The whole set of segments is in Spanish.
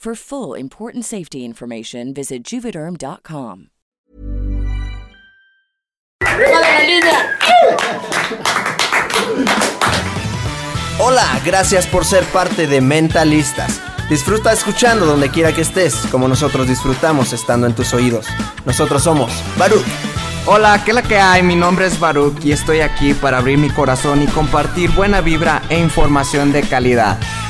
For full important safety information, visit juvederm.com. Hola, gracias por ser parte de Mentalistas. Disfruta escuchando donde quiera que estés, como nosotros disfrutamos estando en tus oídos. Nosotros somos Baruch. Hola, ¿qué es la que hay? Mi nombre es Baruch y estoy aquí para abrir mi corazón y compartir buena vibra e información de calidad.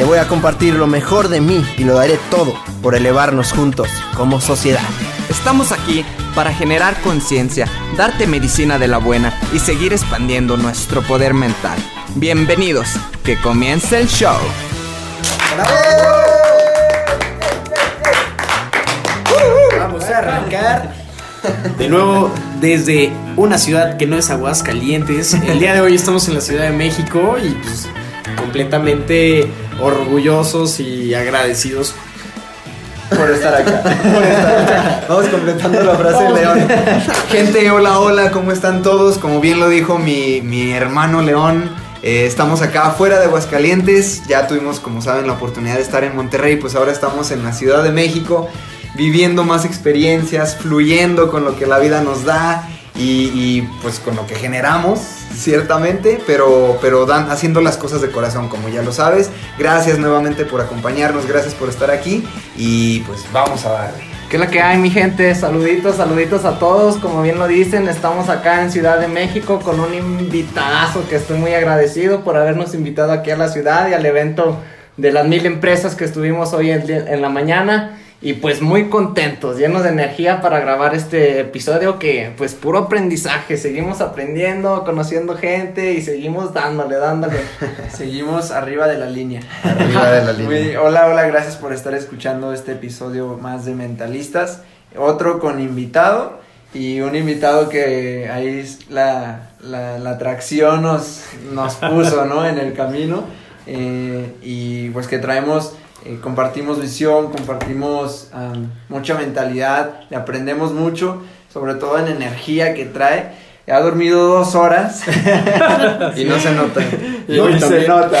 Te voy a compartir lo mejor de mí y lo daré todo por elevarnos juntos como sociedad. Estamos aquí para generar conciencia, darte medicina de la buena y seguir expandiendo nuestro poder mental. Bienvenidos, que comience el show. Vamos a arrancar. De nuevo, desde una ciudad que no es Aguascalientes. El día de hoy estamos en la Ciudad de México y pues completamente orgullosos y agradecidos Por estar acá. Por estar acá. Vamos completando la frase de León. Gente, hola, hola, ¿cómo están todos? Como bien lo dijo mi, mi hermano León, eh, estamos acá afuera de Aguascalientes. Ya tuvimos, como saben, la oportunidad de estar en Monterrey, pues ahora estamos en la Ciudad de México, viviendo más experiencias, fluyendo con lo que la vida nos da y, y, pues con lo que generamos, ciertamente, pero, pero dan, haciendo las cosas de corazón, como ya lo sabes. Gracias nuevamente por acompañarnos, gracias por estar aquí y pues vamos a darle. ¿Qué es la que hay, mi gente? Saluditos, saluditos a todos. Como bien lo dicen, estamos acá en Ciudad de México con un invitadazo que estoy muy agradecido por habernos invitado aquí a la ciudad y al evento de las mil empresas que estuvimos hoy en la mañana. Y pues muy contentos, llenos de energía para grabar este episodio que pues puro aprendizaje, seguimos aprendiendo, conociendo gente y seguimos dándole, dándole. Seguimos arriba de la línea. Arriba de la línea. Muy- hola, hola, gracias por estar escuchando este episodio más de Mentalistas. Otro con invitado y un invitado que ahí la, la atracción nos, nos puso, ¿no? En el camino. Eh, y pues que traemos, eh, compartimos visión, compartimos mucha mentalidad, le aprendemos mucho, sobre todo en energía que trae. Ha dormido dos horas Y no se nota. y hoy se nota.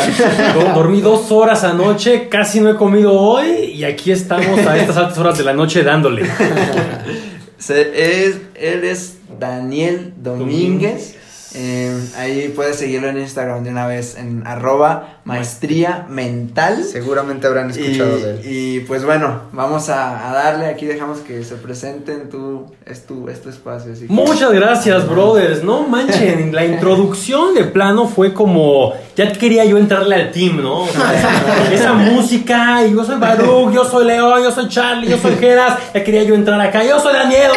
Do- Dormí dos horas anoche, casi no he comido hoy y aquí estamos a estas altas horas de la noche dándole. Se- es, él es Daniel Domínguez. Eh, ahí puedes seguirlo en Instagram de una vez en arroba maestría mental. Seguramente habrán Y, escuchado de él. y, pues bueno, vamos a, a darle. Aquí dejamos que se presenten. Tú, es, tu, es tu espacio. así que- Muchas gracias, brothers. No manchen, la introducción de plano fue como. Ya quería yo entrarle al team, ¿no? O sea, esa música, y yo soy Baruch, yo soy León, yo soy Charlie, yo soy Geras. Ya quería yo entrar acá, yo soy Daniel.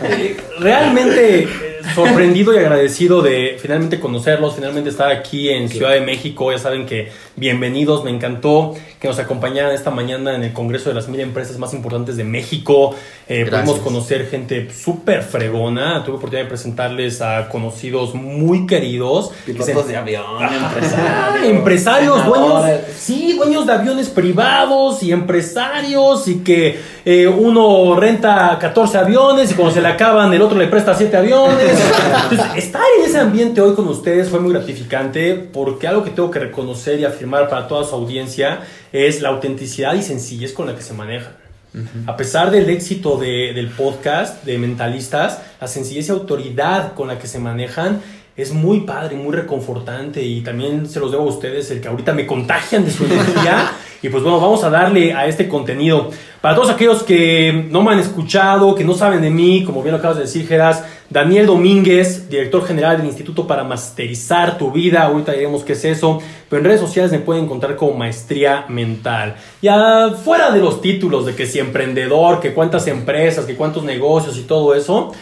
Realmente sorprendido y agradecido de finalmente conocerlos, finalmente estar aquí en Ciudad de México. Ya saben que bienvenidos, me encantó que nos acompañaran esta mañana en el Congreso de las Mil Empresas más importantes de México. Eh, pudimos conocer gente súper fregona. Tuve oportunidad de presentarles a conocidos muy queridos. Pilotos de avión, Ah, empresarios, dueños, sí, dueños de aviones privados y empresarios y que eh, uno renta 14 aviones y cuando se le acaban el otro le presta 7 aviones. Entonces, estar en ese ambiente hoy con ustedes fue muy gratificante porque algo que tengo que reconocer y afirmar para toda su audiencia es la autenticidad y sencillez con la que se manejan. A pesar del éxito de- del podcast de Mentalistas, la sencillez y autoridad con la que se manejan es muy padre, muy reconfortante y también se los debo a ustedes el que ahorita me contagian de su energía. Y pues bueno, vamos a darle a este contenido. Para todos aquellos que no me han escuchado, que no saben de mí, como bien lo acabas de decir, Geras, Daniel Domínguez, director general del Instituto para Masterizar tu Vida. Ahorita diremos qué es eso. Pero en redes sociales me pueden encontrar como Maestría Mental. Ya fuera de los títulos de que si emprendedor, que cuántas empresas, que cuántos negocios y todo eso.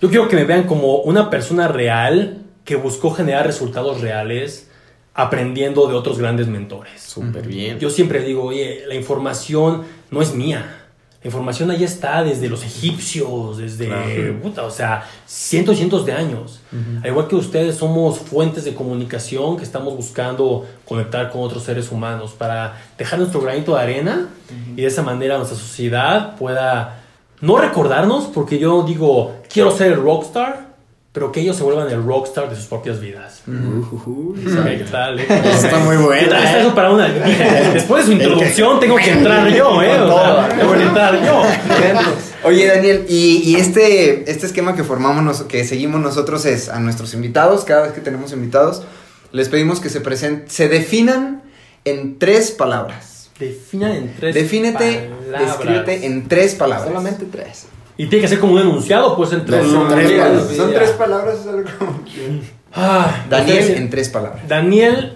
Yo quiero que me vean como una persona real que buscó generar resultados reales aprendiendo de otros grandes mentores. Súper bien. Yo siempre digo, oye, la información no es mía. La información ahí está desde los egipcios, desde, puta, o sea, cientos y cientos de años. Al igual que ustedes, somos fuentes de comunicación que estamos buscando conectar con otros seres humanos para dejar nuestro granito de arena y de esa manera nuestra sociedad pueda no recordarnos, porque yo digo, quiero ser el rockstar, pero que ellos se vuelvan el rockstar de sus propias vidas. ¿Sabe ¿Qué tal? eh? Está muy buena, ¿Qué tal está eh. eso para una? Después de su introducción tengo que entrar yo, ¿eh? O sea, tengo que entrar yo. Oye, Daniel, y, y este, este esquema que formamos, nos- que seguimos nosotros es a nuestros invitados, cada vez que tenemos invitados, les pedimos que se presenten, se definan en tres palabras. Definan en tres Defínete, palabras. descríbete en tres palabras. Solamente tres. Y tiene que ser como un enunciado, pues en tres. No, tres palabras. son tres palabras. es algo como que- Ah, Daniel ustedes- en tres palabras. Daniel,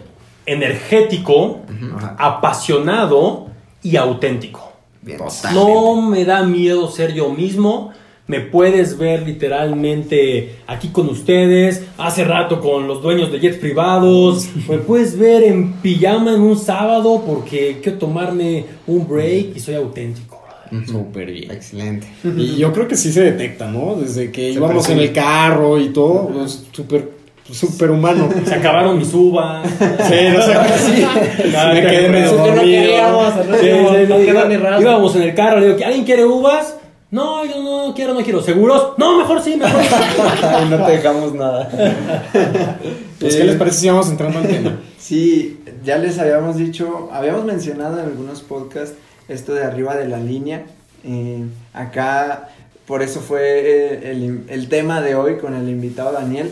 energético, Ajá. apasionado y auténtico. Bien. No me da miedo ser yo mismo. Me puedes ver literalmente aquí con ustedes, hace rato con los dueños de jets privados. Me puedes ver en pijama en un sábado porque quiero tomarme un break y soy auténtico. Brother. Súper bien. Excelente. Y yo creo que sí se detecta, ¿no? Desde que Se íbamos en el carro y todo, es súper, súper humano. Se acabaron mis uvas. Sí, no sé, sí. Me quedé medio dormido. Íbamos en el carro, le digo, ¿alguien quiere uvas? No, yo no quiero, no quiero. ¿Seguros? No, mejor sí, mejor sí. No te dejamos nada. Pues, ¿qué les parece si vamos entrando al tema? Sí, ya les habíamos dicho, habíamos mencionado en algunos podcasts esto de arriba de la línea. Eh, acá, por eso fue eh, el, el tema de hoy con el invitado Daniel,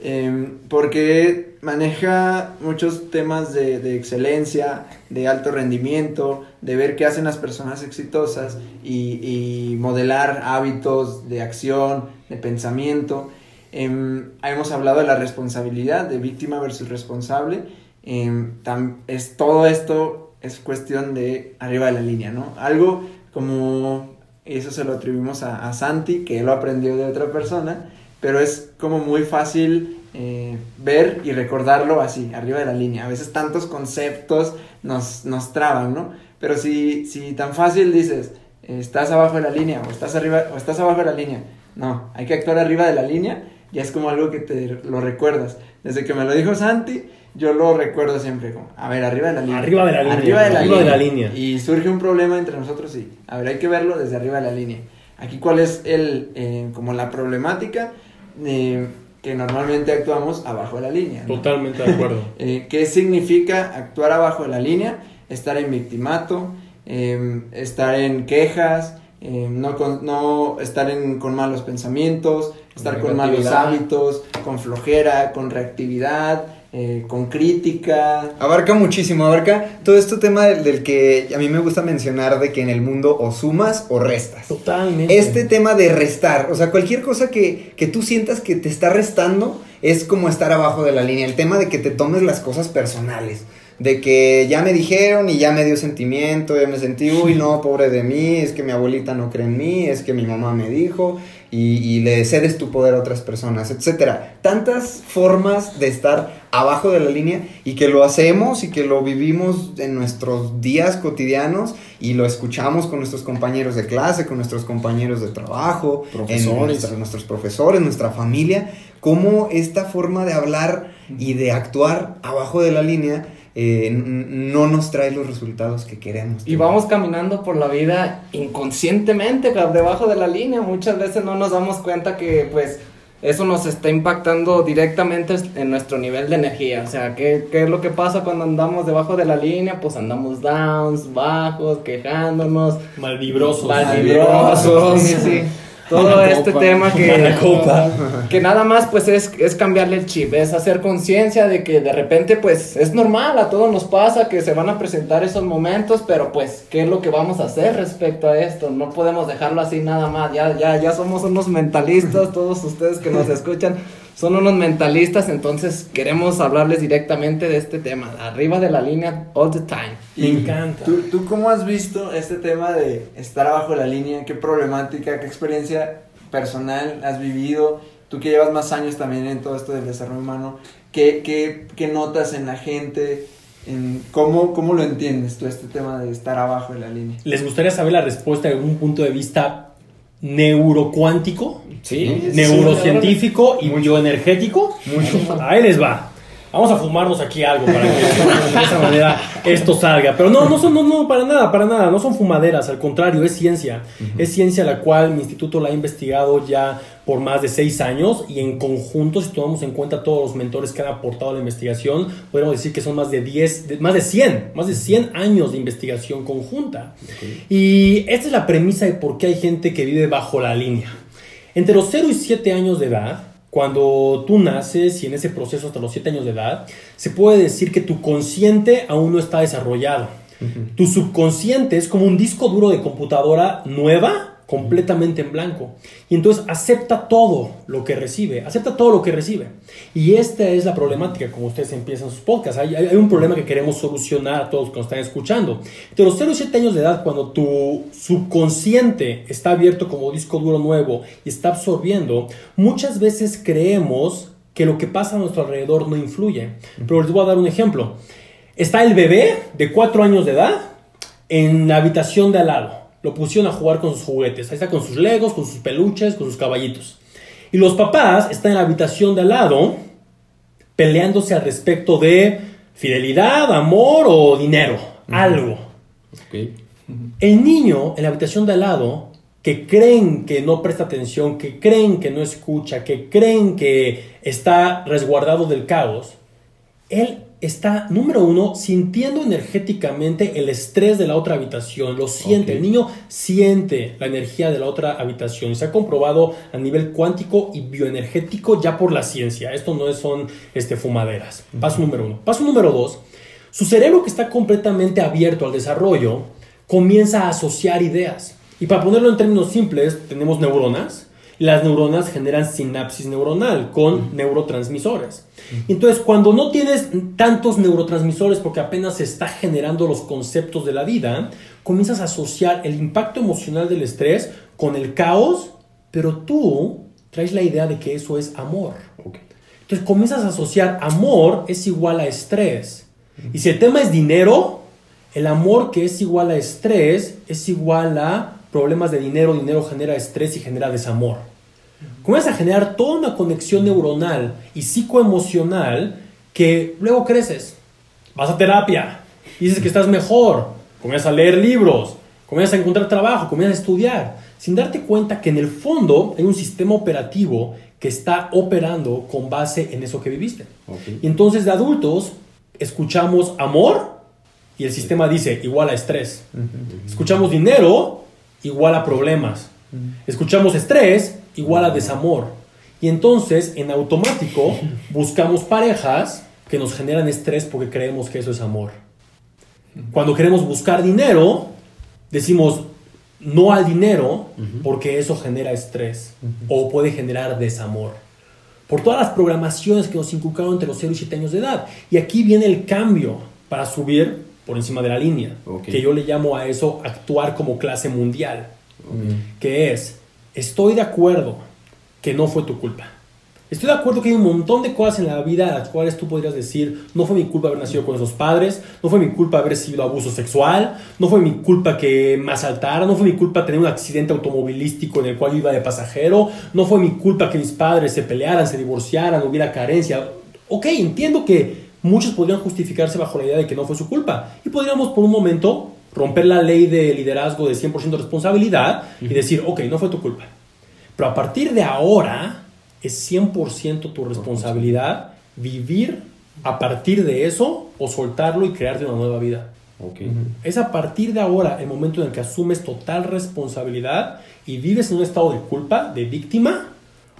eh, porque maneja muchos temas de, de excelencia, de alto rendimiento, de ver qué hacen las personas exitosas y, y modelar hábitos de acción, de pensamiento. Em, hemos hablado de la responsabilidad, de víctima versus responsable. Em, es, todo esto es cuestión de arriba de la línea, ¿no? Algo como, eso se lo atribuimos a, Santi, que él lo aprendió de otra persona, pero es como muy fácil eh, ver y recordarlo así, arriba de la línea. A veces tantos conceptos nos, nos traban, ¿no? Pero si, si tan fácil dices, estás abajo de la línea o estás arriba o estás abajo de la línea, no, hay que actuar arriba de la línea, ya es como algo que te lo recuerdas. Desde que me lo dijo Santi, yo lo recuerdo siempre como, a ver, arriba de la línea. Arriba de la línea, Arriba de la, arriba de línea. la línea. Y surge un problema entre nosotros y, a ver, hay que verlo desde arriba de la línea. Aquí cuál es el, eh, como la problemática eh, que normalmente actuamos abajo de la línea. ¿no? Totalmente de acuerdo. Eh, ¿Qué significa actuar abajo de la línea? Estar en victimato, eh, estar en quejas, eh, no, con- no estar en, con malos pensamientos, estar con malos hábitos, con flojera, con reactividad, eh, con crítica. Abarca muchísimo, abarca todo este tema del, del que a mí me gusta mencionar de que en el mundo o sumas o restas. Totalmente. Este tema de restar, o sea, cualquier cosa que, que tú sientas que te está restando es como estar abajo de la línea. El tema de que te tomes las cosas personales. De que ya me dijeron y ya me dio sentimiento, ya me sentí, uy, no, pobre de mí, es que mi abuelita no cree en mí, es que mi mamá me dijo, y, y le cedes tu poder a otras personas, etcétera. Tantas formas de estar abajo de la línea y que lo hacemos y que lo vivimos en nuestros días cotidianos y lo escuchamos con nuestros compañeros de clase, con nuestros compañeros de trabajo, Profesores. en nuestra- nuestros profesores, nuestra familia, cómo esta forma de hablar y de actuar abajo de la línea eh, n- no nos trae los resultados que queremos. Y vamos caminando por la vida inconscientemente, debajo de la línea. Muchas veces no nos damos cuenta que, pues, eso nos está impactando directamente en nuestro nivel de energía. O sea, ¿qué, qué es lo que pasa cuando andamos debajo de la línea? Pues andamos downs, bajos, quejándonos, Malvibrosos. malvibrosos, sí, sí. Todo este tema que, que nada más pues es, es cambiarle el chip, es hacer conciencia de que de repente pues es normal, a todos nos pasa que se van a presentar esos momentos, pero pues qué es lo que vamos a hacer respecto a esto, no podemos dejarlo así nada más, ya, ya, ya somos unos mentalistas, todos ustedes que nos escuchan son unos mentalistas, entonces queremos hablarles directamente de este tema, arriba de la línea all the time. Me encanta. ¿Tú, ¿Tú cómo has visto este tema de estar abajo de la línea? ¿Qué problemática, qué experiencia personal has vivido? Tú que llevas más años también en todo esto del desarrollo humano, ¿qué, qué, qué notas en la gente? En cómo, ¿Cómo lo entiendes tú este tema de estar abajo de la línea? ¿Les gustaría saber la respuesta de un punto de vista neurocuántico, Sí, neurocientífico y bioenergético? Ahí les va. Vamos a fumarnos aquí algo para que de esa manera esto salga. Pero no, no son, no, no, para nada, para nada. No son fumaderas, al contrario, es ciencia. Es ciencia la cual mi instituto la ha investigado ya por más de seis años y en conjunto, si tomamos en cuenta todos los mentores que han aportado a la investigación, podemos decir que son más de 10, de- más de 100, más de 100 años de investigación conjunta. Y esta es la premisa de por qué hay gente que vive bajo la línea. Entre los 0 y 7 años de edad, cuando tú naces y en ese proceso hasta los 7 años de edad, se puede decir que tu consciente aún no está desarrollado. Tu subconsciente es como un disco duro de computadora nueva, completamente en blanco. Y entonces acepta todo lo que recibe, acepta todo lo que recibe. Y esta es la problemática, como ustedes empiezan sus podcasts. Hay, hay- un problema que queremos solucionar a todos los que nos están escuchando. De los 0 y 7 años de edad, cuando tu subconsciente está abierto como disco duro nuevo y está absorbiendo, muchas veces creemos que lo que pasa a nuestro alrededor no influye. Pero les voy a dar un ejemplo. Está el bebé de 4 años de edad en la habitación de al lado. Lo pusieron a jugar con sus juguetes. Ahí está con sus legos, con sus peluches, con sus caballitos. Y los papás están en la habitación de al lado peleándose al respecto de fidelidad, amor o dinero. Algo. El niño en la habitación de al lado, que creen que no presta atención, que creen que no escucha, que creen que está resguardado del caos, él está, número uno, sintiendo energéticamente el estrés de la otra habitación, lo siente, el niño siente la energía de la otra habitación y se ha comprobado a nivel cuántico y bioenergético ya por la ciencia, esto no son este, fumaderas. Paso número uno. Paso número dos, su cerebro que está completamente abierto al desarrollo comienza a asociar ideas. Y para ponerlo en términos simples, tenemos neuronas. Las neuronas generan sinapsis neuronal con neurotransmisores. Y Entonces, cuando no tienes tantos neurotransmisores porque apenas se está generando los conceptos de la vida, comienzas a asociar el impacto emocional del estrés con el caos, pero tú traes la idea de que eso es amor. Entonces comienzas a asociar amor es igual a estrés. Y si el tema es dinero, el amor que es igual a estrés es igual a problemas de dinero, dinero genera estrés y genera desamor. Comienzas a generar toda una conexión neuronal y psicoemocional que luego creces. Vas a terapia, dices que estás mejor, comienzas a leer libros, comienzas a encontrar trabajo, comienzas a estudiar, sin darte cuenta que en el fondo hay un sistema operativo que está operando con base en eso que viviste. Y entonces de adultos escuchamos amor y el sistema dice igual a estrés. Escuchamos dinero igual a problemas. Escuchamos estrés igual a desamor. Y entonces en automático buscamos parejas que nos generan estrés porque creemos que eso es amor. Cuando queremos buscar dinero, decimos no al dinero porque eso genera estrés o puede generar desamor. Por todas las programaciones que nos inculcaron entre los 0 y 7 años de edad. Y aquí viene el cambio. para subir por encima de la línea. Que yo le llamo a eso actuar como clase mundial. Que es, estoy de acuerdo que no fue tu culpa. Estoy de acuerdo que hay un montón de cosas en la vida a las cuales tú podrías decir, no fue mi culpa haber nacido con esos padres, no fue mi culpa haber sido abuso sexual, no fue mi culpa que me asaltaran, no fue mi culpa tener un accidente automovilístico en el cual yo iba de pasajero, no fue mi culpa que mis padres se pelearan, se divorciaran, hubiera carencia. Ok, entiendo que muchos podrían justificarse bajo la idea de que no fue su culpa y podríamos por un momento romper la ley de liderazgo de 100% responsabilidad y decir, ok, no fue tu culpa. Pero a partir de ahora es 100% tu responsabilidad vivir a partir de eso o soltarlo y crearte una nueva vida. Ok. Es a partir de ahora el momento en el que asumes total responsabilidad y vives en un estado de culpa, de víctima,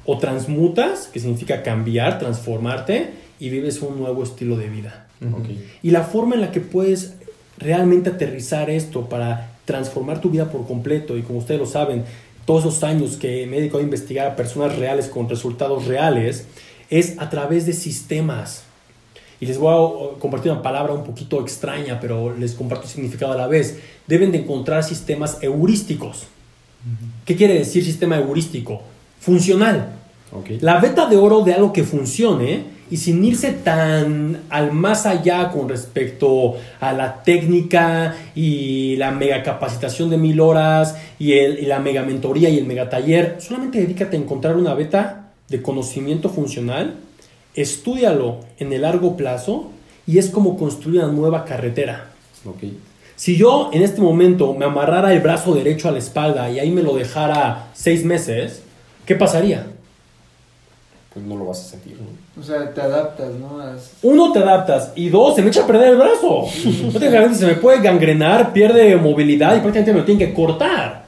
o transmutas, que significa cambiar, transformarte, y vives un nuevo estilo de vida. Y la forma en la que puedes realmente aterrizar esto para transformar tu vida por completo, y como ustedes lo saben, todos esos años que me he dedicado a investigar a personas reales con resultados reales, es a través de sistemas. Y les voy a uh, compartir una palabra un poquito extraña, pero les comparto el significado a la vez. Deben de encontrar sistemas heurísticos. ¿Qué quiere decir sistema heurístico? Funcional. La beta de oro de algo que funcione y sin irse tan al más allá con respecto a la técnica y la mega capacitación de mil horas y, el- y la mega mentoría y el mega taller, solamente dedícate a encontrar una beta de conocimiento funcional, estúdialo en el largo plazo y es como construir una nueva carretera. Ok. Si yo en este momento me amarrara el brazo derecho a la espalda y ahí me lo dejara seis meses, ¿qué pasaría? Pues no lo vas a sentir, ¿no? O sea, te adaptas, ¿no? As- Uno, te adaptas. Y dos, se me echa a perder el brazo. Prácticamente se me puede gangrenar, pierde movilidad y prácticamente me lo tienen que cortar.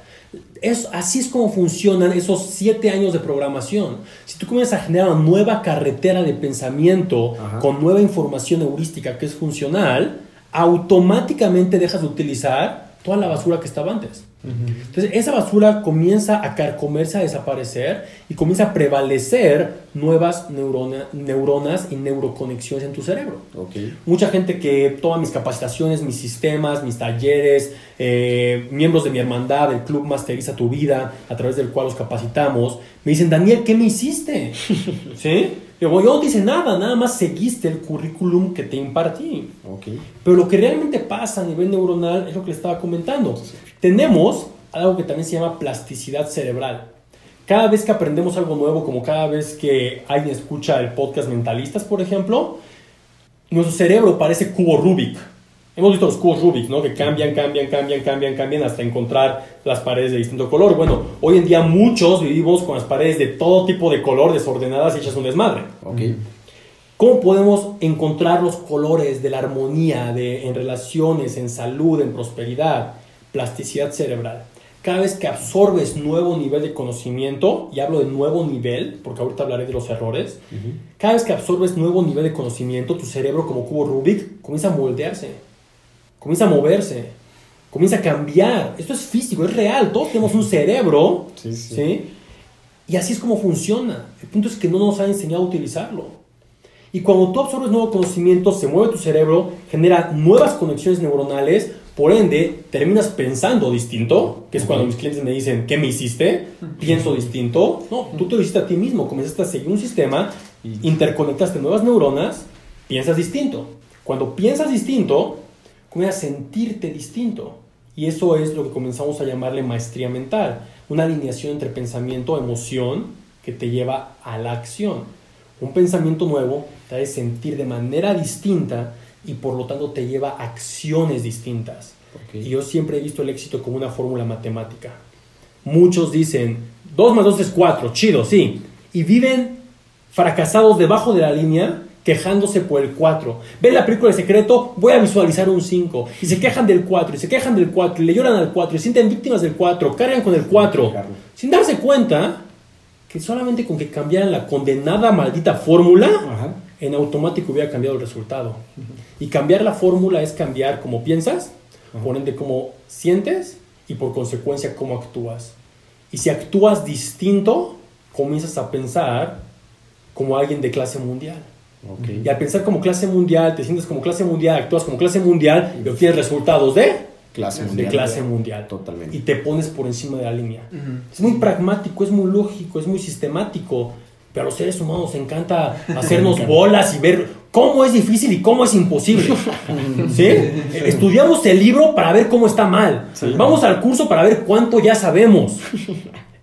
Es, así es como funcionan esos siete años de programación. Si tú comienzas a generar una nueva carretera de pensamiento Ajá. con nueva información heurística que es funcional, automáticamente dejas de utilizar toda la basura que estaba antes. Entonces esa basura comienza a carcomerse, a desaparecer y comienza a prevalecer nuevas neurona- neuronas y neuroconexiones en tu cerebro. Ok. Mucha gente que toma mis capacitaciones, mis sistemas, mis talleres, eh, miembros de mi hermandad, el club Masteriza tu Vida, a través del cual los capacitamos, me dicen, Daniel, ¿qué me hiciste? ¿Sí? Yo, yo no te hice nada, nada más seguiste el currículum que te impartí. Ok. Pero lo que realmente pasa a nivel neuronal es lo que le estaba comentando. Tenemos algo que también se llama plasticidad cerebral. Cada vez que aprendemos algo nuevo, como cada vez que alguien escucha el podcast Mentalistas, por ejemplo, nuestro cerebro parece cubo Rubik. Hemos visto los cubos Rubik, ¿no? Que cambian, cambian, cambian, cambian, cambian hasta encontrar las paredes de distinto color. Bueno, hoy en día muchos vivimos con las paredes de todo tipo de color desordenadas y hechas un desmadre. Ok. ¿Cómo podemos encontrar los colores de la armonía de, en relaciones, en salud, en prosperidad? Plasticidad cerebral. Cada vez que absorbes nuevo nivel de conocimiento, y hablo de nuevo nivel, porque ahorita hablaré de los errores, cada vez que absorbes nuevo nivel de conocimiento, tu cerebro como cubo Rubik comienza a moldearse, comienza a moverse, comienza a cambiar. Esto es físico, es real, todos tenemos un cerebro, Sí, sí. ¿sí? Y así es como funciona. El punto es que no nos han enseñado a utilizarlo. Y cuando tú absorbes nuevo conocimiento, se mueve tu cerebro, genera nuevas conexiones neuronales, por ende, terminas pensando distinto, que es cuando mis clientes me dicen, ¿qué me hiciste? Pienso distinto. No, tú te lo hiciste a ti mismo, comenzaste a seguir un sistema, interconectaste nuevas neuronas, piensas distinto. Cuando piensas distinto, comienzas a sentirte distinto. Y eso es lo que comenzamos a llamarle maestría mental, una alineación entre pensamiento, emoción, que te lleva a la acción. Un pensamiento nuevo te hace sentir de manera distinta y por lo tanto te lleva a acciones distintas. Y yo siempre he visto el éxito como una fórmula matemática. Muchos dicen, 2 más 2 es 4, chido, sí. Y viven fracasados debajo de la línea quejándose por el 4. Ven la película de secreto, voy a visualizar un 5. Y se quejan del 4, y se quejan del 4, y le lloran al 4, y sienten víctimas del 4, cargan con el 4. Sin darse cuenta que solamente con que cambiaran la condenada maldita fórmula, Ajá. En automático hubiera cambiado el resultado. Y cambiar la fórmula es cambiar cómo piensas, por ende cómo sientes y por consecuencia cómo actúas. Y si actúas distinto, comienzas a pensar como alguien de clase mundial. Y al pensar como clase mundial, te sientes como clase mundial, actúas como clase mundial y obtienes resultados de, Clase de mundial. clase mundial. Totalmente. Y te pones por encima de la línea. Es muy pragmático, es muy lógico, es muy sistemático. Pero a los seres humanos nos encanta hacernos bolas y ver cómo es difícil y cómo es imposible. ¿Sí? Estudiamos el libro para ver cómo está mal. Vamos al curso para ver cuánto ya sabemos.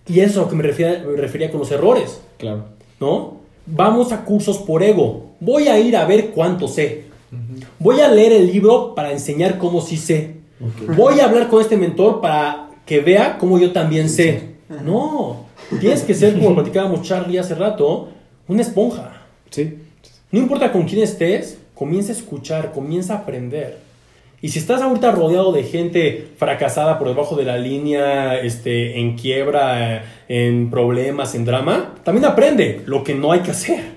Y eso es a lo que me refería, me refería con los errores. Claro. ¿no? Vamos a cursos por ego. Voy a ir a ver cuánto sé. Voy a leer el libro para enseñar cómo sí sé. Voy a hablar con este mentor para que vea cómo yo también sé. No, tienes que ser, como platicábamos Charlie hace rato, una esponja. Sí. No importa con quién estés, comienza a escuchar, comienza a aprender. Y si estás ahorita rodeado de gente fracasada por debajo de la línea, este, en quiebra, en problemas, en drama, también aprende lo que no hay que hacer.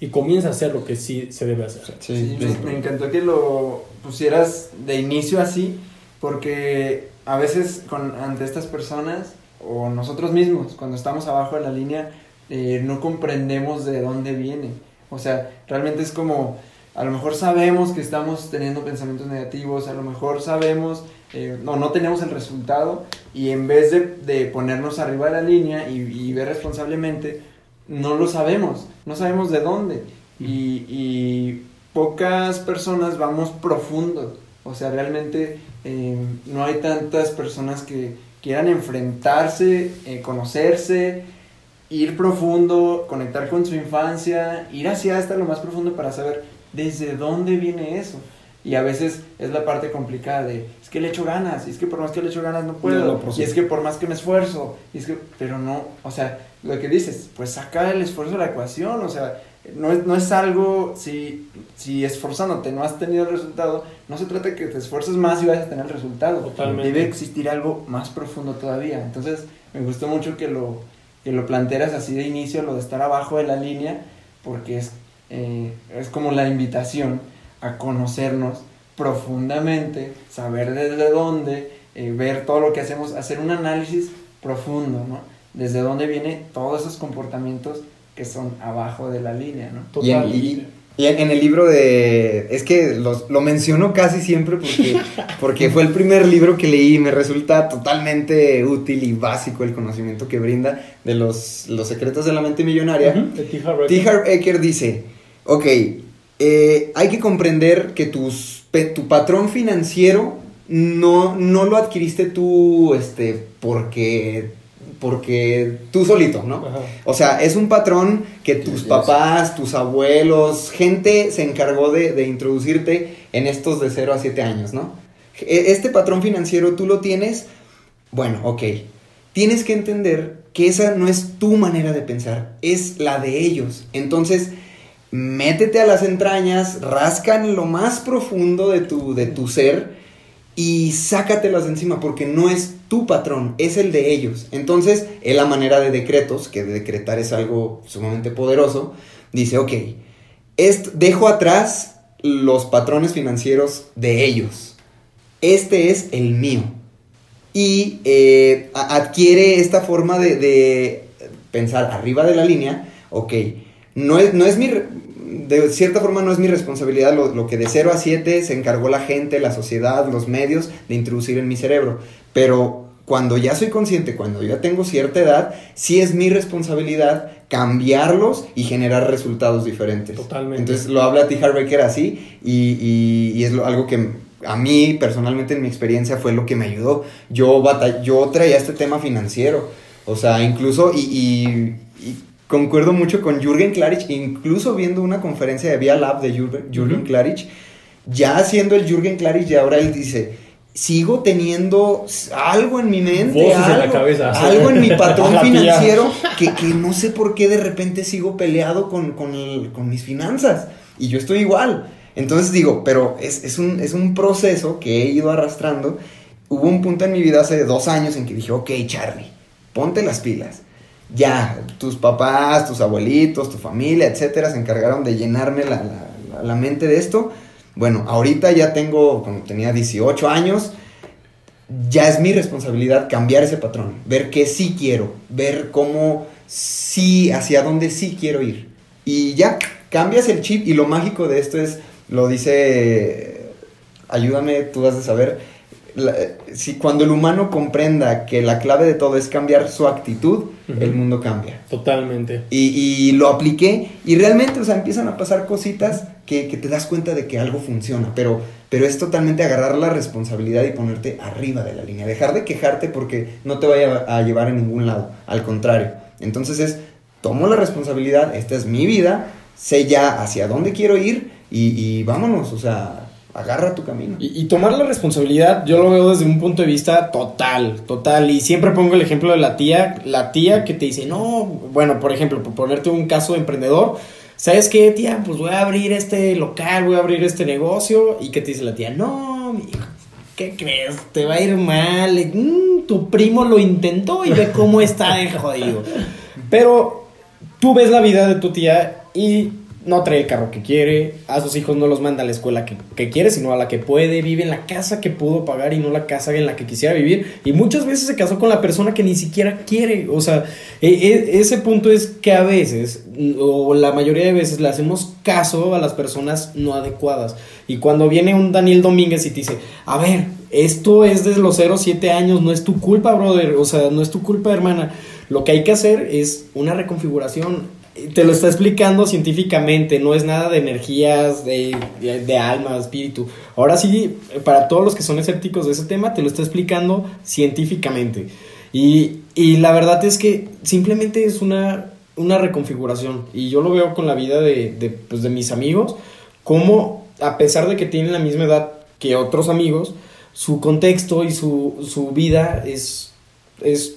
Y comienza a hacer lo que sí se debe hacer. Sí, me, me encantó que lo pusieras de inicio así, porque a veces con, ante estas personas o nosotros mismos, cuando estamos abajo de la línea, eh, no comprendemos de dónde viene. O sea, realmente es como, a lo mejor sabemos que estamos teniendo pensamientos negativos, a lo mejor sabemos, eh, no, no tenemos el resultado, y en vez de, de ponernos arriba de la línea y, ver responsablemente, no lo sabemos, no sabemos de dónde. Y, y pocas personas vamos profundo. O sea, realmente eh, no hay tantas personas que quieran enfrentarse, eh, conocerse, ir profundo, conectar con su infancia, ir hacia hasta lo más profundo para saber desde dónde viene eso. Y a veces es la parte complicada de, es que le echo ganas, y es que por más que le echo ganas no puedo, No y es que por más que me esfuerzo, y es que, pero no, o sea, lo que dices, pues saca el esfuerzo de la ecuación, o sea, no es, no es algo, si, si esforzándote no has tenido el resultado, no se trata de que te esfuerces más y vayas a tener el resultado. Totalmente. Debe existir algo más profundo todavía. Entonces, me gustó mucho que lo, que lo plantearas así de inicio, lo de estar abajo de la línea, porque es, eh, es como la invitación a conocernos profundamente, saber desde dónde, eh, ver todo lo que hacemos, hacer un análisis profundo, ¿no? Desde dónde vienen todos esos comportamientos que son abajo de la línea, ¿no? Y en, y- y en- el libro de... Es que los- lo menciono casi siempre porque, porque fue el primer libro que leí y me resulta totalmente útil y básico el conocimiento que brinda de los, los secretos de la mente millonaria. De T. Harv T. Eker. Harv Eker dice, ok, eh, hay que comprender que tus, tu patrón financiero no, no lo adquiriste tú este, porque, porque tú solito, ¿no? Ajá. O sea, es un patrón que tus papás, tus abuelos, gente se encargó de, de introducirte en estos de 0 a 7 años, ¿no? E- Este patrón financiero tú lo tienes, bueno, ok. Tienes que entender que esa no es tu manera de pensar, es la de ellos. Entonces, métete a las entrañas, rasca en lo más profundo de tu, de tu ser y sácatelas de encima porque no es tu patrón, es el de ellos. Entonces, en la manera de decretos, que decretar es algo sumamente poderoso, dice, ok, dejo atrás los patrones financieros de ellos. Este es el mío. Y eh, adquiere esta forma de, de pensar arriba de la línea, ok, no es, no es mi, de cierta forma no es mi responsabilidad lo, lo que de 0 a 7 se encargó la gente, la sociedad, los medios de introducir en mi cerebro, pero cuando ya soy consciente, cuando ya tengo cierta edad, sí es mi responsabilidad cambiarlos y generar resultados diferentes. Totalmente. Entonces lo habla T. Harv Eker así y, y- y es lo- algo que a mí personalmente en mi experiencia fue lo que me ayudó. Yo, bata- yo traía este tema financiero, o sea, incluso y- y concuerdo mucho con Jürgen Klarich, incluso viendo una conferencia de Via Lab de Jürgen, Jürgen Klarich, ya haciendo el Jürgen Klarich y ahora él dice... Sigo teniendo algo en mi mente, Voces en la algo, cabeza. algo en mi patrón financiero que, que no sé por qué de repente sigo peleado con, con, el- con mis finanzas. Y yo estoy igual. Entonces digo, pero es, es un, es un proceso que he ido arrastrando. Hubo un punto en mi vida hace dos años en que dije, ok, Charlie, ponte las pilas. Ya, tus papás, tus abuelitos, tu familia, etcétera, se encargaron de llenarme la, la- mente de esto. Bueno, ahorita ya tengo, cuando tenía 18 años, ya es mi responsabilidad cambiar ese patrón, ver qué sí quiero, ver cómo sí, hacia dónde sí quiero ir. Y ya, cambias el chip y lo mágico de esto es, lo dice, ayúdame, tú has de saber, la- si cuando el humano comprenda que la clave de todo es cambiar su actitud, el mundo cambia. Totalmente. Y, y lo apliqué y realmente, o sea, empiezan a pasar cositas que, que te das cuenta de que algo funciona, pero, pero es totalmente agarrar la responsabilidad y ponerte arriba de la línea, dejar de quejarte porque no te vaya a llevar a ningún lado, al contrario. Entonces es, tomo la responsabilidad, esta es mi vida, sé ya hacia dónde quiero ir y, y vámonos, o sea, agarra tu camino. Y, tomar la responsabilidad, yo lo veo desde un punto de vista total, total. Y siempre pongo el ejemplo de la tía, la tía que te dice, no, bueno, por ejemplo, por ponerte un caso de emprendedor, ¿sabes qué, tía? Pues voy a abrir este local, voy a abrir este negocio. ¿Y qué te dice la tía? No, mi hijo, ¿qué crees? Te va a ir mal. Mm, tu primo lo intentó y ve cómo está de jodido. Pero tú ves la vida de tu tía y no trae el carro que quiere, a sus hijos no los manda a la escuela que, que quiere, sino a la que puede, vive en la casa que pudo pagar y no la casa en la que quisiera vivir. Y muchas veces se casó con la persona que ni siquiera quiere. O sea, e- e- ese punto es que a veces, o la mayoría de veces, le hacemos caso a las personas no adecuadas. Y cuando viene un Daniel Domínguez y te dice, a ver, esto es desde los 0 7 años, no es tu culpa, brother, o sea, no es tu culpa, hermana. Lo que hay que hacer es una reconfiguración. Te lo está explicando científicamente, no es nada de energías, de, de, de alma, espíritu. Ahora sí, para todos los que son escépticos de ese tema, te lo está explicando científicamente. Y, y la verdad es que simplemente es una, una reconfiguración. Y yo lo veo con la vida de, de, pues, de mis amigos, como a pesar de que tienen la misma edad que otros amigos, su contexto y su, su vida es, es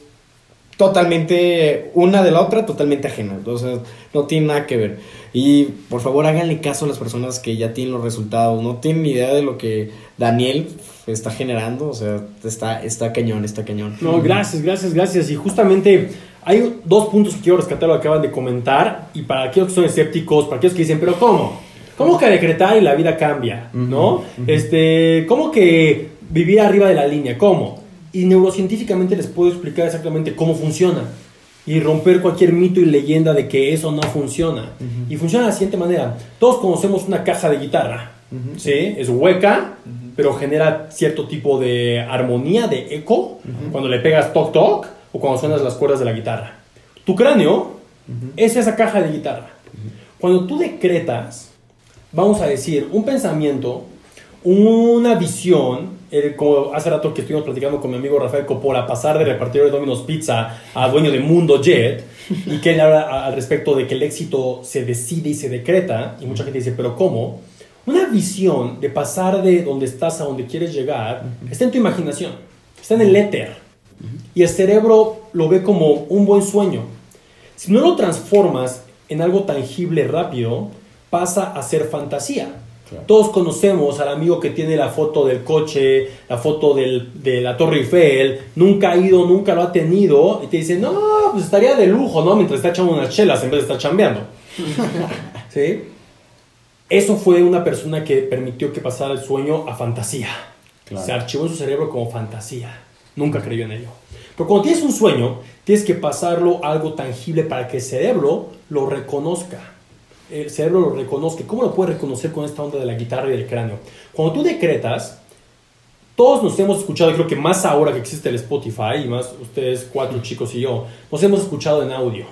totalmente una de la otra, totalmente ajena. O sea, no tiene nada que ver. Y por favor háganle caso a las personas que ya tienen los resultados. No tienen ni idea de lo que Daniel está generando. O sea, está, está cañón, está cañón. No, gracias, gracias, gracias. Y justamente hay dos puntos que quiero rescatar lo que acaban de comentar. Y para aquellos que son escépticos, para aquellos que dicen, pero ¿cómo? ¿Cómo que decretar y la vida cambia? ¿No? Este, ¿cómo que vivir arriba de la línea? ¿Cómo? Y neurocientíficamente les puedo explicar exactamente cómo funciona. Y romper cualquier mito y leyenda de que eso no funciona. Y funciona de la siguiente manera. Todos conocemos una caja de guitarra. ¿sí? Es hueca, pero genera cierto tipo de armonía, de eco, cuando le pegas toc toc o cuando suenas las cuerdas de la guitarra. Tu cráneo es esa caja de guitarra. Cuando tú decretas, vamos a decir, un pensamiento, una visión, eh, como hace rato que estuvimos platicando con mi amigo Rafael Coppola, pasar de repartidor de Domino's Pizza a dueño de Mundo Jet, y que él habla al respecto de que el éxito se decide y se decreta, y mucha gente dice, pero ¿cómo? Una visión de pasar de donde estás a donde quieres llegar está en tu imaginación, está en el éter, y el cerebro lo ve como un buen sueño. Si no lo transformas en algo tangible rápido, pasa a ser fantasía. Todos conocemos al amigo que tiene la foto del coche, la foto del- de la Torre Eiffel, nunca ha ido, nunca lo ha tenido, y te dice, no, pues estaría de lujo, ¿no? Mientras está echando unas chelas en vez de estar chambeando. ¿Sí? Eso fue una persona que permitió que pasara el sueño a fantasía. Se archivó en su cerebro como fantasía. Nunca creyó en ello. Pero cuando tienes un sueño, tienes que pasarlo a algo tangible para que el cerebro lo reconozca. El cerebro lo reconozca. ¿Cómo lo puede reconocer con esta onda de la guitarra y del cráneo? Cuando tú decretas, todos nos hemos escuchado, y creo que más ahora que existe el Spotify, y más ustedes cuatro chicos y yo, nos hemos escuchado en audio.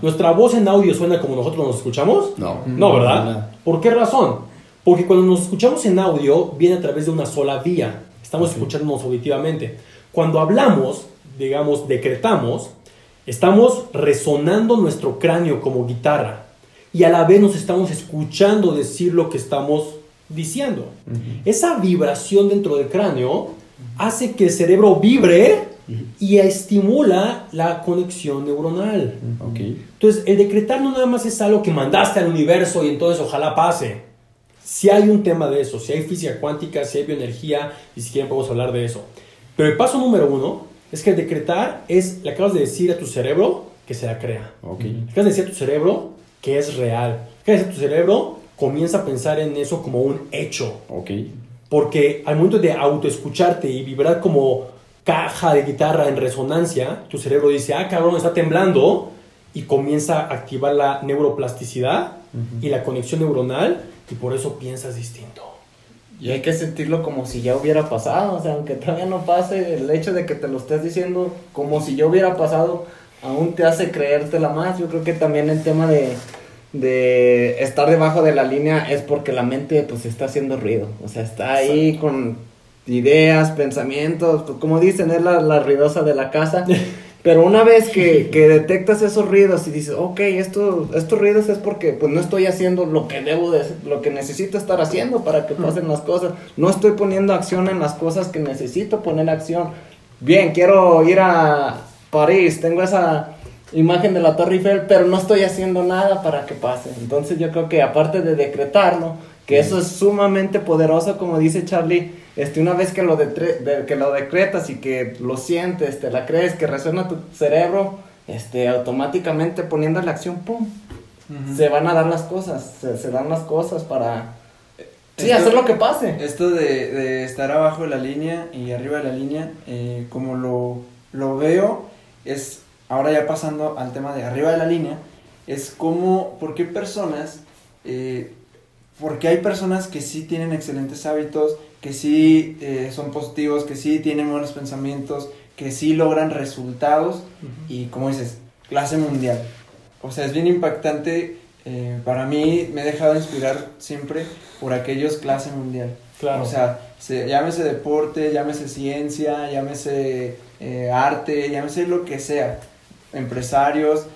¿Nuestra voz en audio suena como nosotros nos escuchamos? No. No, ¿verdad? No. ¿Por qué razón? Porque cuando nos escuchamos en audio, viene a través de una sola vía. Estamos escuchándonos auditivamente. Cuando hablamos, digamos, decretamos, estamos resonando nuestro cráneo como guitarra. Y a la vez nos estamos escuchando decir lo que estamos diciendo. Esa vibración dentro del cráneo hace que el cerebro vibre y estimula la conexión neuronal. Ok. Entonces, el decretar no nada más es algo que mandaste al universo y entonces ojalá pase. Si hay un tema de eso, si hay física cuántica, si hay bioenergía, y si quieren podemos hablar de eso. Pero el paso número uno es que el decretar es, le acabas de decir a tu cerebro que se la crea. Ok. Le acabas de decir a tu cerebro que es real. A tu cerebro, comienza a pensar en eso como un hecho. Ok. Porque al momento de autoescucharte y vibrar como caja de guitarra en resonancia, tu cerebro dice, ah, cabrón, está temblando. y comienza a activar la neuroplasticidad y la conexión neuronal y por eso piensas distinto. Y hay que sentirlo como si ya hubiera pasado, o sea, aunque todavía no pase, el hecho de que te lo estés diciendo como si ya hubiera pasado, aún te hace creértela más. Yo creo que también el tema de, de estar debajo de la línea es porque la mente pues está haciendo ruido, o sea, está ahí con ideas, pensamientos, pues como dicen, es la, la ruidosa de la casa. Pero una vez que, que detectas esos ruidos y dices, ok, esto, estos ruidos es porque pues no estoy haciendo lo que debo de, lo que necesito estar haciendo para que pasen las cosas. No estoy poniendo acción en las cosas que necesito poner acción. Bien, quiero ir a París, tengo esa imagen de la Torre Eiffel, pero no estoy haciendo nada para que pase. Entonces yo creo que aparte de decretarlo, que eso es sumamente poderoso, como dice Charlie, este, una vez que lo, de- que lo decretas y que lo sientes, te la crees, que resuena tu cerebro, este, automáticamente poniendo la acción, ¡pum! Se van a dar las cosas, se, se dan las cosas para... Sí, Esto- hacer lo que pase. Esto de, de estar abajo de la línea y arriba de la línea, eh, como lo, lo veo, es ahora ya pasando al tema de arriba de la línea, es como, ¿por qué personas, eh, porque hay personas que sí tienen excelentes hábitos, que sí eh, son positivos, que sí tienen buenos pensamientos, que sí logran resultados y como dices, clase mundial. O sea, es bien impactante. eh, para mí me he dejado inspirar siempre por aquellos clase mundial. Claro. O sea, se- llámese deporte, llámese ciencia, llámese eh, arte, llámese lo que sea, empresarios.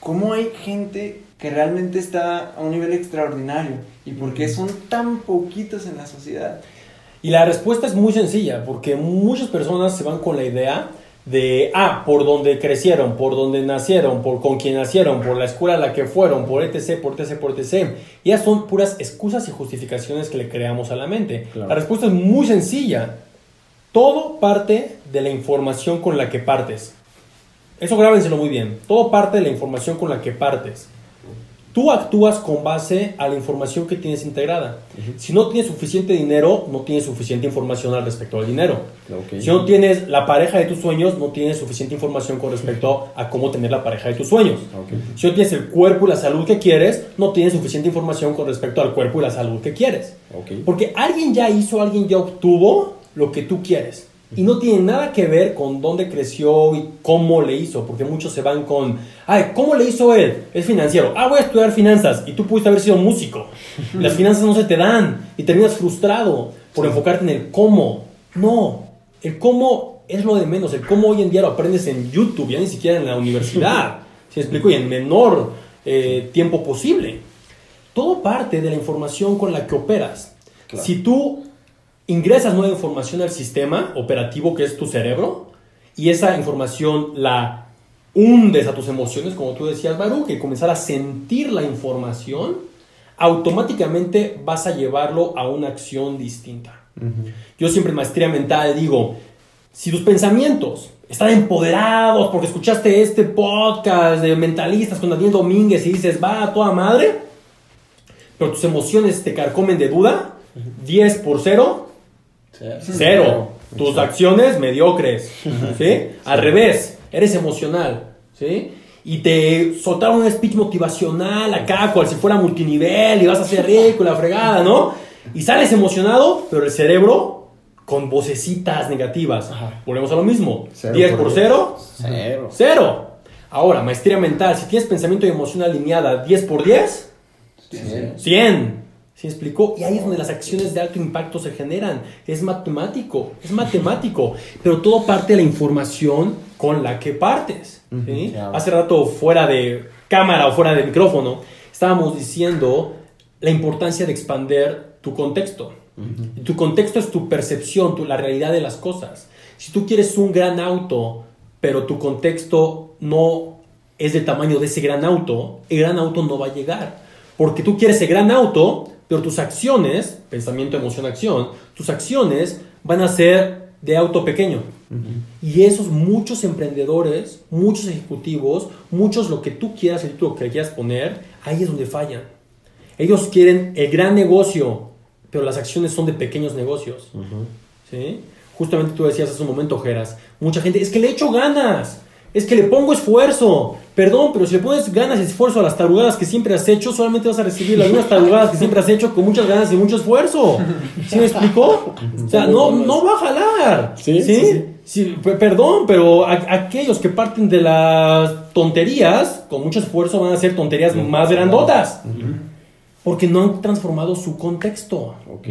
¿Cómo hay gente que realmente está a un nivel extraordinario? ¿Y por qué son tan poquitos en la sociedad? Y la respuesta es muy sencilla, porque muchas personas se van con la idea de, ah, por donde crecieron, por donde nacieron, por con quien nacieron, por la escuela a la que fueron, por etc, por etc, por etc. Y esas son puras excusas y justificaciones que le creamos a la mente. Claro. La respuesta es muy sencilla. Todo parte de la información con la que partes. Eso grábenselo muy bien. Todo parte de la información con la que partes. Tú actúas con base a la información que tienes integrada. Si no tienes suficiente dinero, no tienes suficiente información al respecto al dinero. Ok. Si no tienes la pareja de tus sueños, no tienes suficiente información con respecto a cómo tener la pareja de tus sueños. Ok. Si no tienes el cuerpo y la salud que quieres, no tienes suficiente información con respecto al cuerpo y la salud que quieres. Porque alguien ya hizo, alguien ya obtuvo lo que tú quieres. Y no tiene nada que ver con dónde creció y cómo le hizo. Porque muchos se van con, ay, ¿cómo le hizo él? Es financiero. Ah, voy a estudiar finanzas. Y tú pudiste haber sido músico. Las finanzas no se te dan. Y terminas frustrado por enfocarte en el cómo. No. El cómo es lo de menos. El cómo hoy en día lo aprendes en YouTube, ya ni siquiera en la universidad. ¿Se me explico? Y en menor eh, tiempo posible. Todo parte de la información con la que operas. Claro. Si tú ingresas nueva información al sistema operativo que es tu cerebro y esa información la hundes a tus emociones, como tú decías, Baru, que comenzar a sentir la información, automáticamente vas a llevarlo a una acción distinta. Yo siempre en maestría mental digo, si tus pensamientos están empoderados porque escuchaste este podcast de mentalistas con Daniel Domínguez y dices, va a toda madre, pero tus emociones te carcomen de duda, 10 por 0, cero. Tus acciones mediocres, ¿sí? Al revés, eres emocional, ¿sí? Y te soltaron un speech motivacional acá, cual si fuera multinivel y vas a ser rico y la fregada, ¿no? Y sales emocionado, pero el cerebro con vocecitas negativas. Volvemos a lo mismo. Cero 10 por por diez. 0, Cero. cero. Ahora, maestría mental, si tienes pensamiento y emoción alineada 10 por 10, 100. ¿Sí explicó? Y ahí es donde las acciones de alto impacto se generan. Es matemático, es matemático. Pero todo parte de la información con la que partes. ¿sí? claro. Hace rato, fuera de cámara o fuera de micrófono, estábamos diciendo la importancia de expander tu contexto. Y Tu contexto es tu percepción, tu- la realidad de las cosas. Si tú quieres un gran auto, pero tu contexto no es del tamaño de ese gran auto, el gran auto no va a llegar. Porque tú quieres ese gran auto, pero tus acciones, pensamiento, emoción, acción, tus acciones van a ser de auto pequeño. Y esos muchos emprendedores, muchos ejecutivos, muchos lo que tú quieras, el título que quieras poner, ahí es donde fallan. Ellos quieren el gran negocio, pero las acciones son de pequeños negocios. ¿sí? Justamente tú decías hace un momento, Geras, mucha gente, es que le echo ganas, Es que le pongo esfuerzo. Perdón, pero si le pones ganas y esfuerzo a las tarugadas que siempre has hecho, solamente vas a recibir las mismas tarugadas que siempre has hecho con muchas ganas y mucho esfuerzo. ¿Sí me explicó? O sea, no, no va a jalar. Sí, ¿Sí? sí, sí. Perdón, pero a- aquellos que parten de las tonterías, con mucho esfuerzo van a ser tonterías más grandotas. Porque no han transformado su contexto. Ok.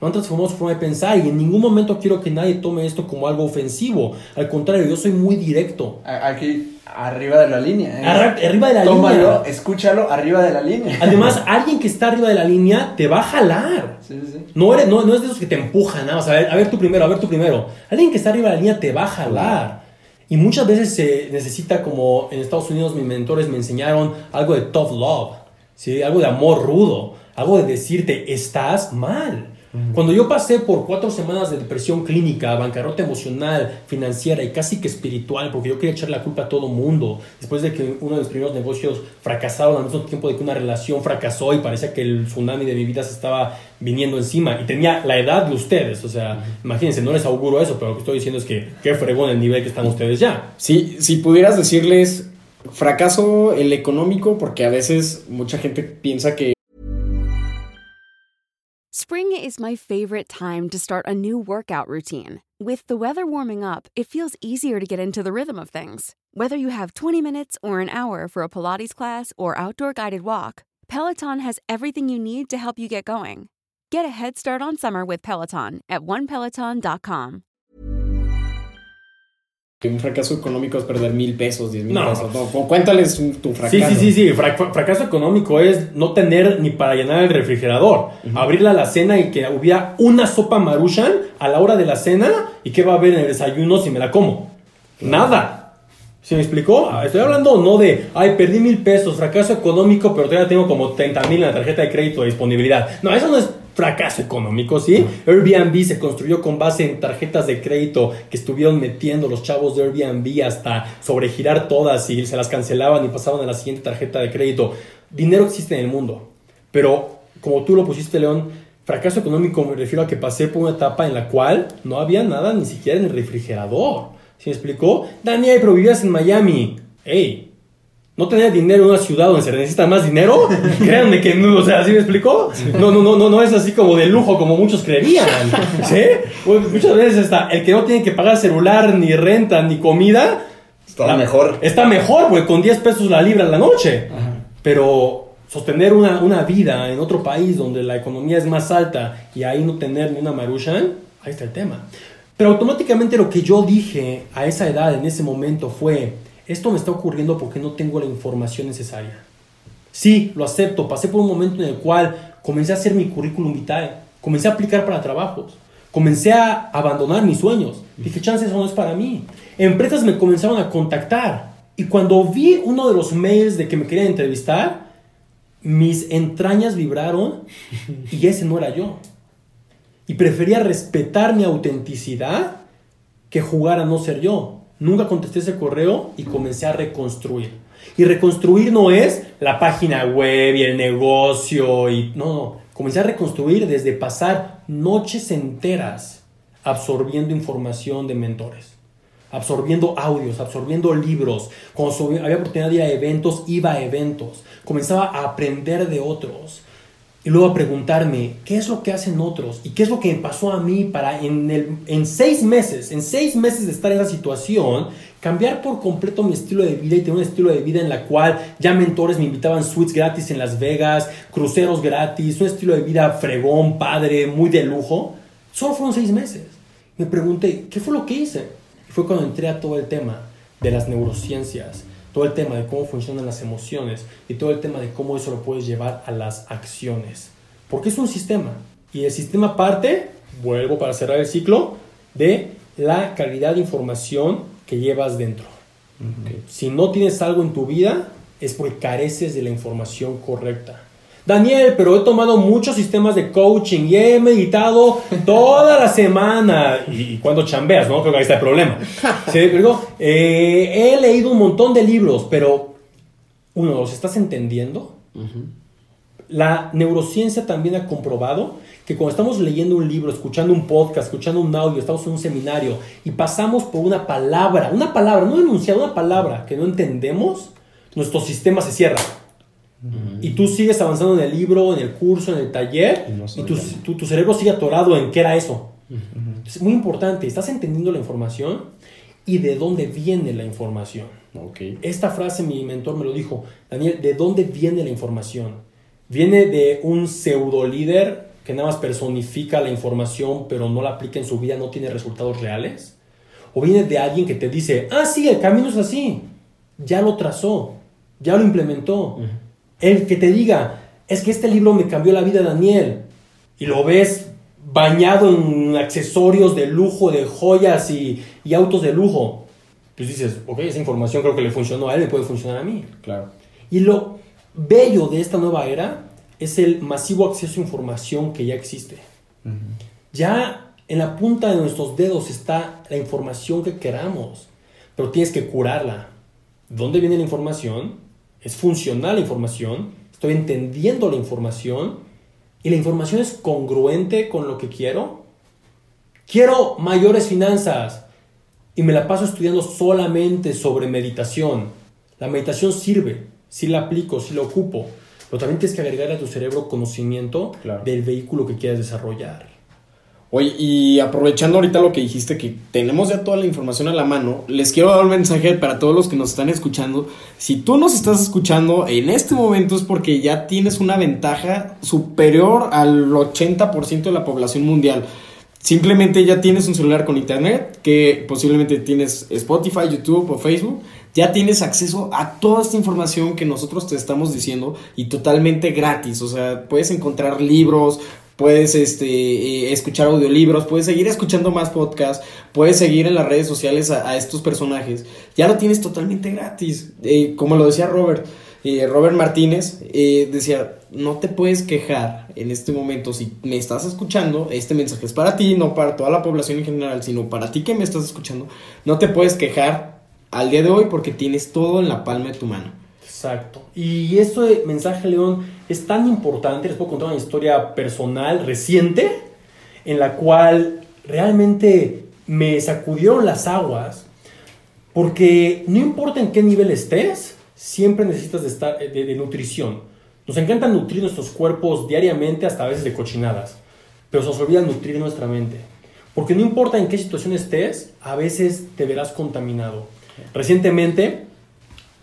No han transformado su forma de pensar y en ningún momento quiero que nadie tome esto como algo ofensivo. Al contrario, yo soy muy directo. Aquí, arriba de la línea. ¿eh? Arra- arriba de la Tómalo, línea. escúchalo, arriba de la línea. Además, alguien que está arriba de la línea te va a jalar. Sí, sí, sí. No, eres, no, no es de esos que te empujan, nada más. A ver, a ver tú primero, a ver tú primero. Alguien que está arriba de la línea te va a jalar. Y muchas veces se necesita, como en Estados Unidos mis mentores me enseñaron, algo de tough love, ¿sí? algo de amor rudo, algo de decirte, estás mal. Cuando yo pasé por cuatro semanas de depresión clínica, bancarrota emocional, financiera y casi que espiritual, porque yo quería echar la culpa a todo mundo, después de que uno de mis primeros negocios fracasaron al mismo tiempo de que una relación fracasó y parecía que el tsunami de mi vida se estaba viniendo encima y tenía la edad de ustedes, o sea, imagínense, no les auguro eso, pero lo que estoy diciendo es que qué fregón el nivel que están ustedes ya. Si, si pudieras decirles fracaso el económico, porque a veces mucha gente piensa que Spring is my favorite time to start a new workout routine. With the weather warming up, it feels easier to get into the rhythm of things. Whether you have 20 minutes or an hour for a Pilates class or outdoor guided walk, Peloton has everything you need to help you get going. Get a head start on summer with Peloton at onepeloton.com. un fracaso económico es perder mil pesos, diez mil No. pesos. No, cu- cuéntales tu fracaso. Sí, sí, sí, sí. Fra- fra- fracaso económico es no tener ni para llenar el refrigerador. Abrir la alacena y que hubiera una sopa maruchan a la hora de la cena y qué va a haber en el desayuno si me la como. Nada. ¿Se me explicó? Ah, Estoy hablando no de, ay, perdí mil pesos, fracaso económico, pero todavía tengo como 30 mil en la tarjeta de crédito de disponibilidad. No, eso no es fracaso económico, ¿sí? Airbnb se construyó con base en tarjetas de crédito que estuvieron metiendo los chavos de Airbnb hasta sobregirar todas y se las cancelaban y pasaban a la siguiente tarjeta de crédito. Dinero existe en el mundo, pero como tú lo pusiste, León, fracaso económico me refiero a que pasé por una etapa en la cual no había nada ni siquiera en el refrigerador. ¿Se me explicó? Daniel, pero vivías en Miami. ¡Ey! ¿No tener dinero en una ciudad donde se necesita más dinero? Créanme que no, o sea, ¿sí me explicó? No, no, no, no, no es así como de lujo como muchos creerían, ¿sí? Pues muchas veces está el que no tiene que pagar celular, ni renta, ni comida. Está la- mejor. Está mejor, güey, con 10 pesos la libra en la noche. Pero sostener una, una vida en otro país donde la economía es más alta y ahí no tener ni una maruchan, ahí está el tema. Pero automáticamente lo que yo dije a esa edad, en ese momento, fue, esto me está ocurriendo porque no tengo la información necesaria. Sí, lo acepto, pasé por un momento en el cual comencé a hacer mi currículum vitae, comencé a aplicar para trabajos, comencé a abandonar mis sueños. Dije, chance, eso no es para mí. Empresas me comenzaron a contactar y cuando vi uno de los mails de que me querían entrevistar, mis entrañas vibraron y ese no era yo. Y prefería respetar mi autenticidad que jugar a no ser yo. Nunca contesté ese correo y comencé a reconstruir. Y reconstruir no es la página web y el negocio y no, no. Comencé a reconstruir desde pasar noches enteras absorbiendo información de mentores, absorbiendo audios, absorbiendo libros. Cuando había oportunidad de ir a eventos, iba a eventos. Comenzaba a aprender de otros. Y luego a preguntarme, ¿qué es lo que hacen otros? ¿Y qué es lo que me pasó a mí para en, el, en seis meses, en seis meses de estar en esa situación, cambiar por completo mi estilo de vida y tener un estilo de vida en la cual ya mentores me invitaban suites gratis en Las Vegas, cruceros gratis, un estilo de vida fregón, padre, muy de lujo? Solo fueron seis meses. Me pregunté, ¿qué fue lo que hice? Y fue cuando entré a todo el tema de las neurociencias, todo el tema de cómo funcionan las emociones y todo el tema de cómo eso lo puedes llevar a las acciones. Porque es un sistema. Y el sistema parte, vuelvo para cerrar el ciclo, de la calidad de información que llevas dentro. Si no tienes algo en tu vida, es porque careces de la información correcta. Daniel, pero he tomado muchos sistemas de coaching y he meditado toda la semana. Y, y cuando chambeas, ¿no? Creo que ahí está el problema. ¿Sí? Pero, eh, he leído un montón de libros, pero uno, ¿los estás entendiendo? La neurociencia también ha comprobado que cuando estamos leyendo un libro, escuchando un podcast, escuchando un audio, estamos en un seminario y pasamos por una palabra, una palabra, no enunciado, una palabra que no entendemos, nuestro sistema se cierra. Y tú sigues avanzando en el libro, en el curso, en el taller, Y no y, tu, tu- tu cerebro sigue atorado en qué era eso. Es muy importante, estás entendiendo la información y de dónde viene la información. Ok. Esta frase mi mentor me lo dijo, Daniel, ¿de dónde viene la información? ¿Viene de un pseudo líder que nada más personifica la información pero no la aplica en su vida, no tiene resultados reales? ¿O viene de alguien que te dice, ah, sí, el camino es así, ya lo trazó, ya lo implementó? El que te diga, es que este libro me cambió la vida, Daniel, y lo ves bañado en accesorios de lujo, de joyas y, y autos de lujo, pues dices, ok, esa información creo que le funcionó a él, me puede funcionar a mí. Claro. Y lo bello de esta nueva era es el masivo acceso a información que ya existe. Ya en la punta de nuestros dedos está la información que queramos, pero tienes que curarla. ¿Dónde viene la información? ¿Es funcional la información? ¿Estoy entendiendo la información? ¿Y la información es congruente con lo que quiero? Quiero mayores finanzas y me la paso estudiando solamente sobre meditación. La meditación sirve, si la aplico, si la ocupo, pero también tienes que agregar a tu cerebro conocimiento Claro. del vehículo que quieras desarrollar. Oye, y aprovechando ahorita lo que dijiste, que tenemos ya toda la información a la mano, les quiero dar un mensaje para todos los que nos están escuchando. Si tú nos estás escuchando en este momento es porque ya tienes una ventaja superior al 80% de la población mundial. Simplemente ya tienes un celular con internet, que posiblemente tienes Spotify, YouTube o Facebook. Ya tienes acceso a toda esta información que nosotros te estamos diciendo y totalmente gratis. O sea, puedes encontrar libros, puedes este, eh, escuchar audiolibros, puedes seguir escuchando más podcasts, puedes seguir en las redes sociales a, estos personajes. Ya lo tienes totalmente gratis. Eh, como lo decía Robert, eh, Robert Martínez, decía, no te puedes quejar en este momento si me estás escuchando, este mensaje es para ti, no para toda la población en general, sino para ti que me estás escuchando, no te puedes quejar al día de hoy porque tienes todo en la palma de tu mano. Exacto. Y este mensaje, León, es tan importante. Les puedo contar una historia personal reciente en la cual realmente me sacudieron las aguas. Porque no importa en qué nivel estés, siempre necesitas de, estar, de, de nutrición. Nos encanta nutrir nuestros cuerpos diariamente, hasta a veces de cochinadas. Pero se nos olvida nutrir nuestra mente. Porque no importa en qué situación estés, a veces te verás contaminado. Recientemente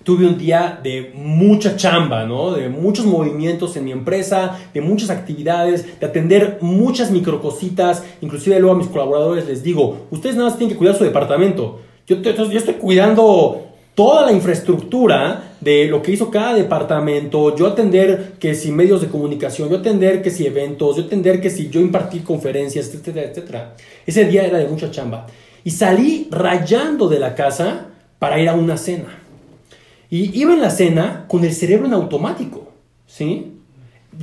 tuve un día de mucha chamba, ¿no? De muchos movimientos en mi empresa, de muchas actividades, de atender muchas microcositas. Inclusive luego a mis colaboradores les digo, ustedes nada más tienen que cuidar su departamento. Yo, yo estoy cuidando toda la infraestructura de lo que hizo cada departamento, yo atender que si medios de comunicación, yo atender que si eventos, yo atender que si yo impartir conferencias, etcétera, etcétera. Ese día era de mucha chamba. Y salí rayando de la casa para ir a una cena. Y iba en la cena con el cerebro en automático, ¿sí?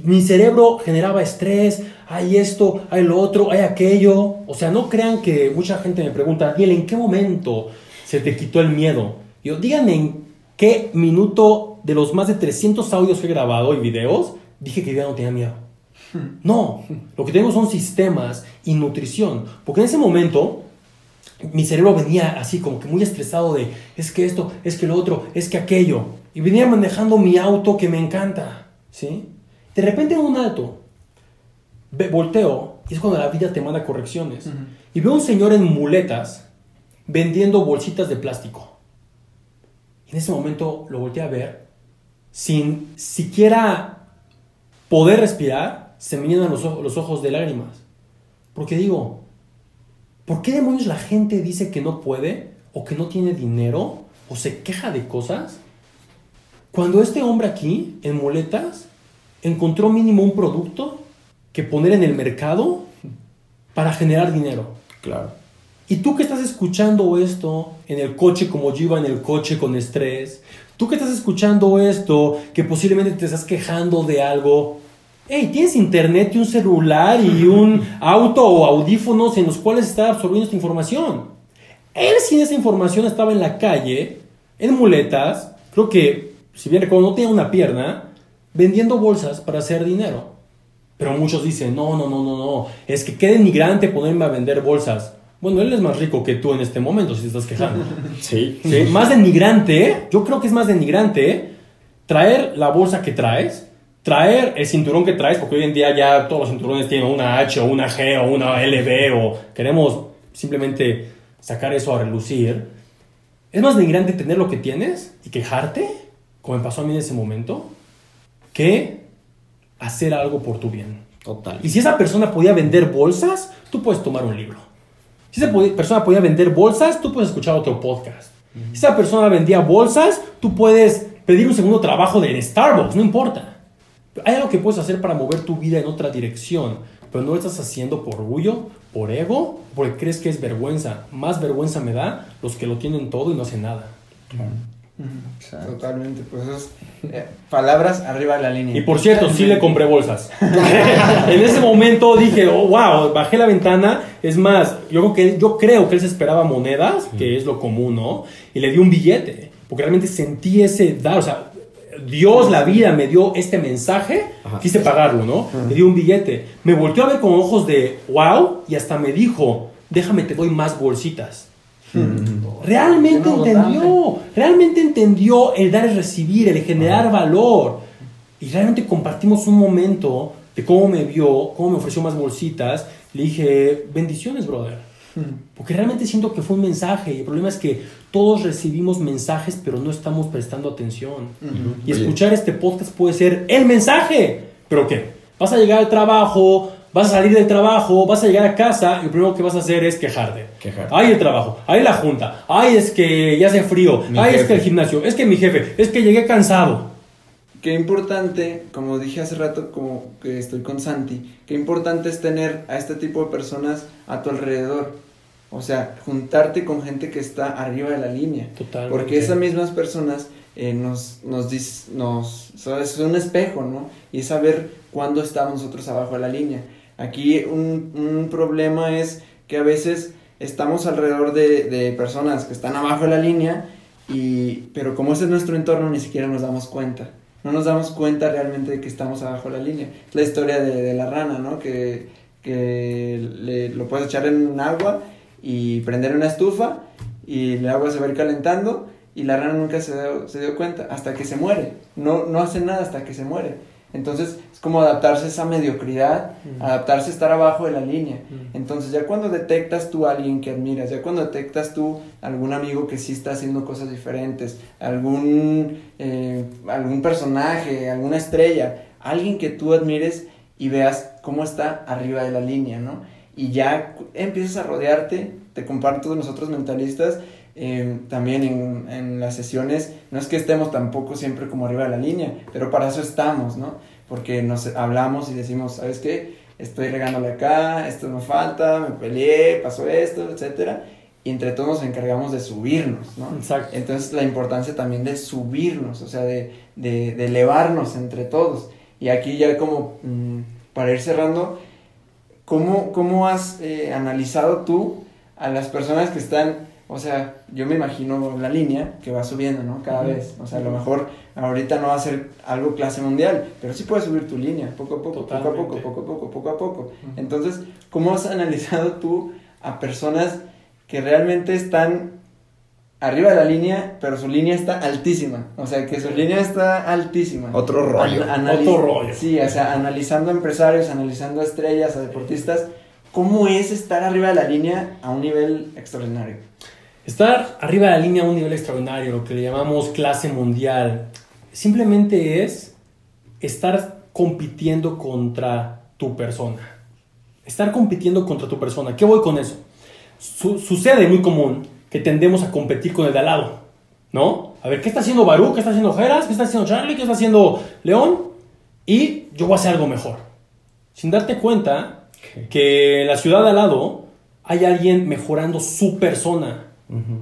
Mi cerebro generaba estrés, hay esto, hay lo otro, hay aquello. O sea, no crean que mucha gente me pregunta, Daniel, ¿en qué momento se te quitó el miedo? Yo, díganme en qué minuto de los más de 300 audios que he grabado y videos dije que yo ya no tenía miedo. No, lo que tengo son sistemas y nutrición. Porque en ese momento mi cerebro venía así como que muy estresado de es que esto, es que lo otro, es que aquello. Y venía manejando mi auto que me encanta, ¿sí? De repente en un alto, volteo y es cuando la vida te manda correcciones. Y veo un señor en muletas vendiendo bolsitas de plástico. Y en ese momento lo volteé a ver sin siquiera poder respirar, se me llenan los, los ojos de lágrimas. Porque digo, ¿Por qué demonios la gente dice que no puede o que no tiene dinero o se queja de cosas? Cuando este hombre aquí, en muletas, encontró mínimo un producto que poner en el mercado para generar dinero. Claro. Y tú que estás escuchando esto en el coche como yo iba en el coche con estrés, tú que estás escuchando esto que posiblemente te estás quejando de algo, hey, tienes internet y un celular y un auto o audífonos en los cuales está absorbiendo esta información. Él sin esa información estaba en la calle, en muletas, creo que, si bien recuerdo, no tenía una pierna, vendiendo bolsas para hacer dinero. Pero muchos dicen, no, no, no, no, no, es que qué denigrante ponerme a vender bolsas. Bueno, él es más rico que tú en este momento, si te estás quejando. Sí. Sí, Más denigrante, yo creo que es más denigrante traer la bolsa que traes, traer el cinturón que traes, porque hoy en día ya todos los cinturones tienen una H o una G o una LB o queremos simplemente sacar eso a relucir. Es más denigrante tener lo que tienes y quejarte, como me pasó a mí en ese momento, que hacer algo por tu bien. Total. Y si esa persona podía vender bolsas, tú puedes tomar un libro. Si esa persona podía vender bolsas, tú puedes escuchar otro podcast. Si esa persona vendía bolsas, tú puedes pedir un segundo trabajo de Starbucks, no importa. Hay algo que puedes hacer para mover tu vida en otra dirección, pero no lo estás haciendo por orgullo, por ego, porque crees que es vergüenza. Más vergüenza me da los que lo tienen todo y no hacen nada. Totalmente, pues es, eh, palabras arriba de la línea. Y por cierto, sí le compré bolsas. en ese momento dije, oh, wow, bajé la ventana. Es más, yo creo, que, yo creo que él se esperaba monedas, que es lo común, ¿no? Y le di un billete, porque realmente sentí ese dar, o sea, Dios, la vida, me dio este mensaje, Ajá. quise pagarlo, ¿no? Le di un billete. Me volteó a ver con ojos de wow y hasta me dijo, déjame, te doy más bolsitas. Realmente entendió, realmente entendió el dar y recibir, el generar valor. Y realmente compartimos un momento de cómo me vio, cómo me ofreció más bolsitas. Le dije, bendiciones, brother. Porque realmente siento que fue un mensaje. Y el problema es que todos recibimos mensajes, pero no estamos prestando atención. Y Oye. escuchar este podcast puede ser el mensaje. ¿Pero qué? Vas a llegar al trabajo, vas a salir del trabajo, vas a llegar a casa y lo primero que vas a hacer es quejarte. Quejarte. Ay, el trabajo, ay, la junta, ay, es que ya hace frío, Mi ay, es que el gimnasio, es que mi jefe, es que llegué cansado. Qué importante, como dije hace rato, como que estoy con Santi, qué importante es tener a este tipo de personas a tu alrededor. O sea, juntarte con gente que está arriba de la línea. Totalmente. Porque esas mismas personas eh, nos, nos, dis- nos, es un espejo, ¿no? Y es saber cuándo estamos nosotros abajo de la línea. Aquí un, un problema es que a veces estamos alrededor de, de personas que están abajo de la línea, y, pero como ese es nuestro entorno, ni siquiera nos damos cuenta. No nos damos cuenta realmente de que estamos abajo de la línea. Es la historia de, de la rana, ¿no? Que, que le- lo puedes echar en agua y prender una estufa y el agua se va a ir calentando y la rana nunca se dio, se dio cuenta hasta que se muere. No, no hace nada hasta que se muere. Entonces es como adaptarse a esa mediocridad, adaptarse a estar abajo de la línea. Entonces ya cuando detectas tú a alguien que admiras, ya cuando detectas tú algún amigo que sí está haciendo cosas diferentes, algún, eh, algún personaje, alguna estrella, alguien que tú admires y veas cómo está arriba de la línea, ¿no? Y ya empiezas a rodearte, te comparto de nosotros mentalistas, eh, también en, en las sesiones, no es que estemos tampoco siempre como arriba de la línea, pero para eso estamos, ¿no? Porque nos hablamos y decimos, ¿sabes qué? Estoy regándole acá, esto me falta, me peleé, pasó esto, etcétera. Y entre todos nos encargamos de subirnos, ¿no? Exacto. Entonces la importancia también de subirnos, o sea, de, de, de elevarnos entre todos. Y aquí ya como mm, para ir cerrando, ¿cómo, cómo has eh, analizado tú a las personas que están, o sea, yo me imagino la línea que va subiendo, ¿no? Cada vez. O sea, a lo mejor ahorita no va a ser algo clase mundial, pero sí puedes subir tu línea, poco a poco, poco a poco, poco a poco, poco a poco. Entonces, ¿cómo has analizado tú a personas que realmente están arriba de la línea, pero su línea está altísima. O sea, que su línea está altísima. Otro rollo. Otro rollo. Sí, o sea, analizando a empresarios, analizando a estrellas, a deportistas, ¿cómo es estar arriba de la línea a un nivel extraordinario? Estar arriba de la línea a un nivel extraordinario, lo que le llamamos clase mundial, simplemente es estar compitiendo contra tu persona. Estar compitiendo contra tu persona. ¿Qué voy con eso? Su- sucede muy común que tendemos a competir con el de al lado, ¿no? A ver, ¿qué está haciendo Barú? ¿Qué está haciendo Geras? ¿Qué está haciendo Charlie? ¿Qué está haciendo León? Y yo voy a hacer algo mejor. Sin darte cuenta que en la ciudad de al lado hay alguien mejorando su persona.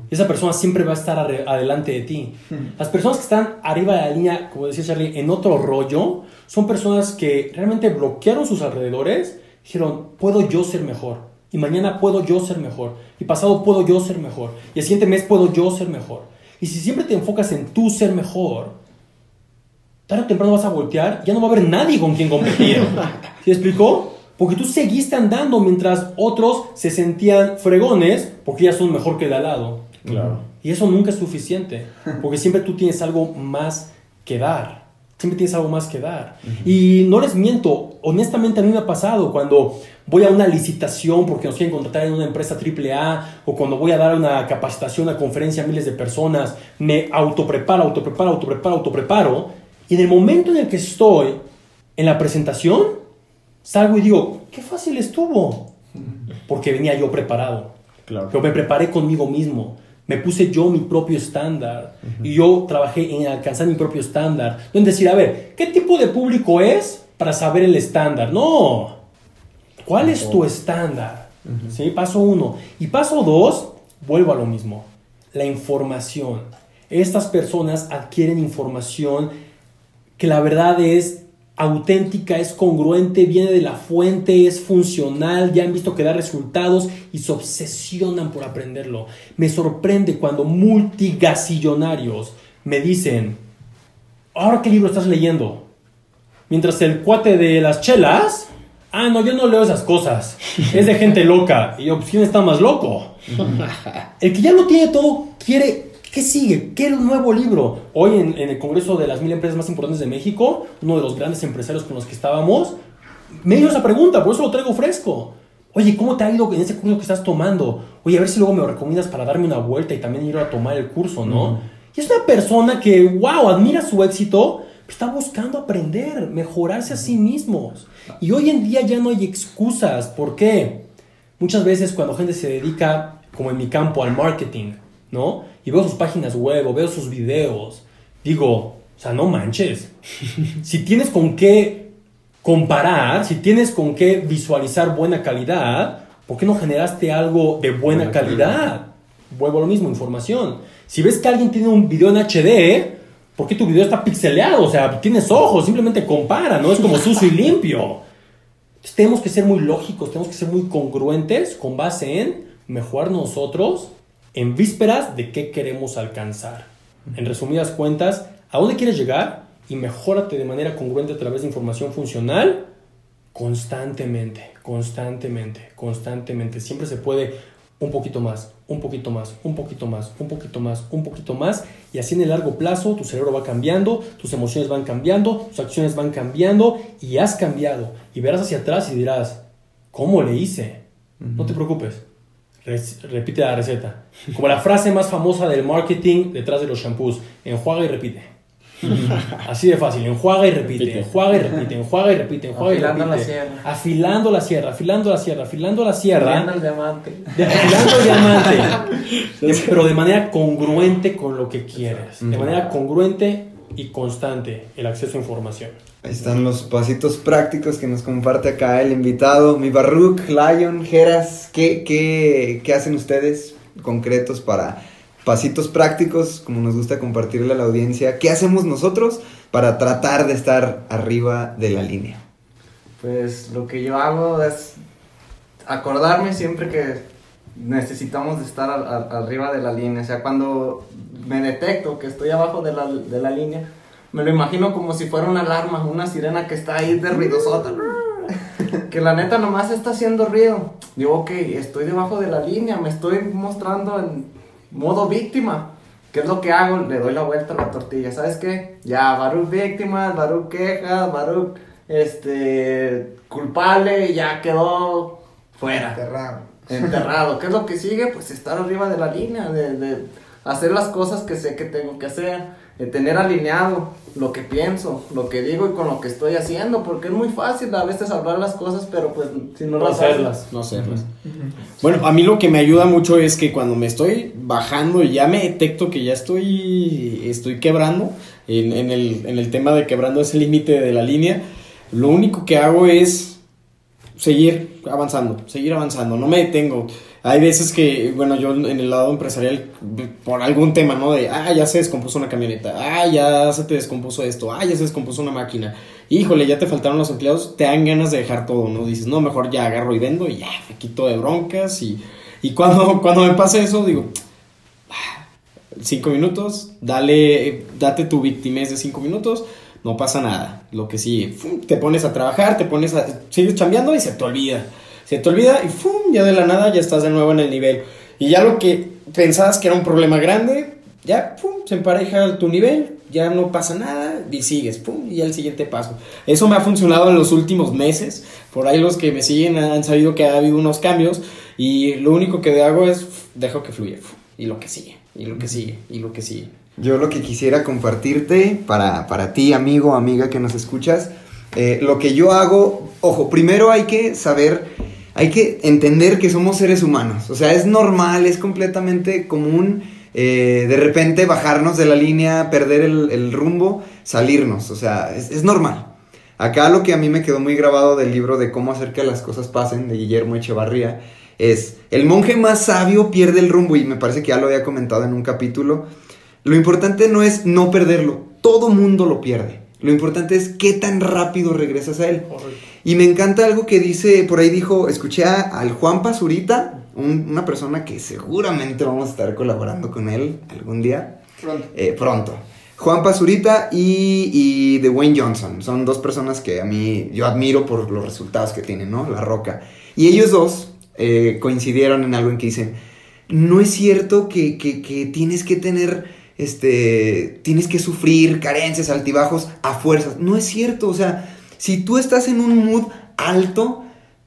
Esa persona siempre va a estar adelante de ti. Las personas que están arriba de la línea, como decía Charlie, en otro rollo, son personas que realmente bloquearon sus alrededores. Dijeron, puedo yo ser mejor. Y mañana puedo yo ser mejor. Y pasado puedo yo ser mejor. Y el siguiente mes puedo yo ser mejor. Y si siempre te enfocas en tú ser mejor, tarde o temprano vas a voltear, ya no va a haber nadie con quien competir. ¿Sí explicó? Porque tú seguiste andando mientras otros se sentían fregones porque ya son mejor que el de al lado. Claro. Y eso nunca es suficiente, porque siempre tú tienes algo más que dar. Siempre tienes algo más que dar. Y no les miento, honestamente a mí me ha pasado cuando voy a una licitación porque nos quieren contratar en una empresa AAA o cuando voy a dar una capacitación, una conferencia a miles de personas, me autopreparo, autopreparo, autopreparo, autopreparo. Y en el momento en el que estoy en la presentación, salgo y digo, qué fácil estuvo. Porque venía yo preparado. Claro. Pero me preparé conmigo mismo. Me puse yo mi propio estándar. Y yo trabajé en alcanzar mi propio estándar. No en decir, a ver, ¿qué tipo de público es para saber el estándar? No. ¿Cuál es tu estándar? ¿Sí? Paso uno. Y paso dos, vuelvo a lo mismo. La información. Estas personas adquieren información que la verdad es auténtica, es congruente, viene de la fuente, es funcional, ya han visto que da resultados y se obsesionan por aprenderlo. Me sorprende cuando multigasillonarios me dicen, ¿ahora qué libro estás leyendo? Mientras el cuate de las chelas, ah, no, yo no leo esas cosas, es de gente loca. Y yo, pues, ¿quién está más loco? El que ya lo tiene todo quiere ¿Qué sigue? ¿Qué nuevo libro? Hoy en, en, el Congreso de las Mil Empresas Más Importantes de México, uno de los grandes empresarios con los que estábamos, me hizo esa pregunta, por eso lo traigo fresco. Oye, ¿cómo te ha ido en ese curso que estás tomando? Oye, a ver si luego me lo recomiendas para darme una vuelta y también ir a tomar el curso, ¿no? Y es una persona que, wow, admira su éxito, pero está buscando aprender, mejorarse a sí mismos. Y hoy en día ya no hay excusas. ¿Por qué? Muchas veces cuando gente se dedica, como en mi campo, al marketing, ¿no? Y veo sus páginas web o veo sus videos, digo, o sea, no manches. si tienes con qué comparar, si tienes con qué visualizar buena calidad, ¿por qué no generaste algo de buena, calidad? Vuelvo a lo mismo, información. Si ves que alguien tiene un video en HD, ¿por qué tu video está pixeleado? O sea, tienes ojos, simplemente compara, no es como sucio y limpio. Entonces, tenemos que ser muy lógicos, tenemos que ser muy congruentes con base en mejorar nosotros en vísperas de qué queremos alcanzar. En resumidas cuentas, ¿a dónde quieres llegar? Y mejórate de manera congruente a través de información funcional constantemente, constantemente, constantemente. Siempre se puede un poquito más, un poquito más, un poquito más, un poquito más, un poquito más. Y así en el largo plazo tu cerebro va cambiando, tus emociones van cambiando, tus acciones van cambiando y has cambiado. Y verás hacia atrás y dirás, ¿cómo le hice? No te preocupes repite la receta. Como la frase más famosa del marketing detrás de los shampoos, enjuaga y repite. Así de fácil, enjuaga y repite, enjuaga y repite, enjuaga y repite, enjuaga y repite. Afilando la sierra. Afilando la sierra, afilando la sierra, afilando la sierra. Afilando el diamante. De- afilando el diamante. De- pero de manera congruente con lo que quieres. De manera congruente y constante el acceso a información. Ahí están los pasitos prácticos que nos comparte acá el invitado, mi Barruk, Lion, Geras. ¿Qué, qué, qué hacen ustedes concretos para pasitos prácticos, como nos gusta compartirle a la audiencia? ¿Qué hacemos nosotros para tratar de estar arriba de la línea? Pues lo que yo hago es acordarme siempre que necesitamos estar arriba de la línea. O sea, cuando me detecto que estoy abajo de la, de la línea, me lo imagino como si fuera una alarma, una sirena que está ahí de ruidosota. Que la neta nomás está haciendo ruido. Digo, ok, estoy debajo de la línea, me estoy mostrando en modo víctima. ¿Qué es lo que hago? Le doy la vuelta a la tortilla. ¿Sabes qué? Ya, Baruch víctimas, Baruch quejas, Baruch este, culpable, ya quedó fuera. Enterrado. Enterrado. ¿Qué es lo que sigue? Pues estar arriba de la línea, de, de hacer las cosas que sé que tengo que hacer, de tener alineado lo que pienso, lo que digo y con lo que estoy haciendo, porque es muy fácil a veces hablar las cosas, pero pues si no No las hacerlas. no hacerlas. Bueno, a mí lo que me ayuda mucho es que cuando me estoy bajando y ya me detecto que ya estoy, estoy quebrando, en, en el, en el tema de quebrando ese límite de la línea, lo único que hago es seguir avanzando, seguir avanzando, no me detengo. Hay veces que, bueno, yo en el lado empresarial, por algún tema, ¿no? De, ah, ya se descompuso una camioneta, ah, ya se te descompuso esto, ah, ya se descompuso una máquina, híjole, ya te faltaron los empleados, te dan ganas de dejar todo, ¿no? Dices, no, mejor ya agarro y vendo y ya, me quito de broncas y, y cuando, cuando me pasa eso, digo, ah, cinco minutos, dale, date tu victimez de cinco minutos, no pasa nada. Lo que ¡fum! te pones a trabajar, te pones a. sigues chambeando y se te olvida. Se te olvida y ¡fum! ya de la nada ya estás de nuevo en el nivel. Y ya lo que pensabas que era un problema grande, ya ¡fum! se empareja tu nivel, ya no pasa nada y sigues, ¡pum! y ya el siguiente paso. Eso me ha funcionado en los últimos meses. Por ahí los que me siguen han sabido que ha habido unos cambios y lo único que hago es dejo que fluya y lo que sigue, y lo que sigue, y lo que sigue. Yo lo que quisiera compartirte para, para ti, amigo, amiga que nos escuchas, eh, lo que yo hago, ojo, primero hay que saber, hay que entender que somos seres humanos. O sea, es normal, es completamente común eh, de repente bajarnos de la línea, perder el, rumbo, salirnos. O sea, es, es normal. Acá lo que a mí me quedó muy grabado del libro de cómo hacer que las cosas pasen de Guillermo Echevarría es el monje más sabio pierde el rumbo y me parece que ya lo había comentado en un capítulo. Lo importante no es no perderlo, todo mundo lo pierde. Lo importante es qué tan rápido regresas a él. Y me encanta algo que dice, por ahí dijo, escuché a- al Juan Pazurita, un- una persona que seguramente vamos a estar colaborando con él algún día. Pronto. Eh, pronto. Juan Pazurita y, y Dwayne Johnson. Son dos personas que a mí yo admiro por los resultados que tienen, ¿no? La Roca. Y ellos dos eh, coincidieron en algo en que dicen, no es cierto que, que- que tienes que tener, este, tienes que sufrir carencias, altibajos a fuerzas. No es cierto, o sea, si tú estás en un mood alto,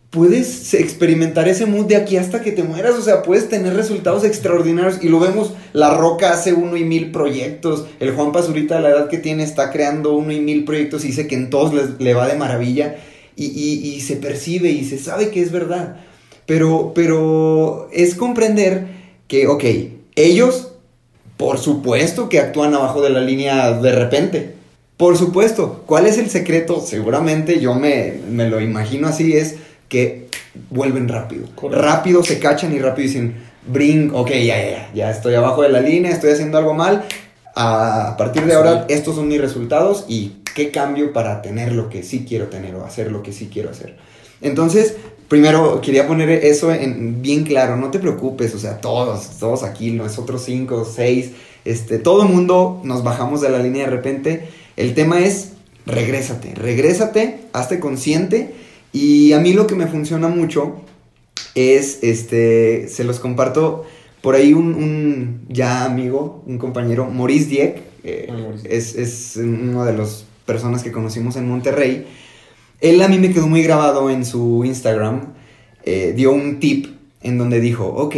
puedes experimentar ese mood de aquí hasta que te mueras, o sea, puedes tener resultados extraordinarios. Y lo vemos, La Roca hace uno y mil proyectos, el Juan Pazurita a la edad que tiene está creando uno y mil proyectos y dice que en todos le va de maravilla. Y, y- y se percibe y se sabe que es verdad, pero, pero es comprender que, ok, ellos, por supuesto que actúan abajo de la línea de repente, por supuesto, ¿cuál es el secreto? Seguramente yo me, me lo imagino así, es que vuelven rápido. Rápido se cachan y rápido dicen, bring, ok, ya, ya, ya, ya estoy abajo de la línea, estoy haciendo algo mal. A partir de ahora, estos son mis resultados y qué cambio para tener lo que sí quiero tener o hacer lo que sí quiero hacer. Entonces, primero quería poner eso en, bien claro, no te preocupes, o sea, todos, todos aquí, nosotros cinco, seis, este, todo el mundo nos bajamos de la línea de repente. El tema es, regrésate, regrésate, hazte consciente. Y a mí lo que me funciona mucho es, este, se los comparto por ahí un, un ya amigo, un compañero, Maurice Dieck, eh, es, es uno de las personas que conocimos en Monterrey. Él a mí me quedó muy grabado en su Instagram, eh, dio un tip en donde dijo, ok,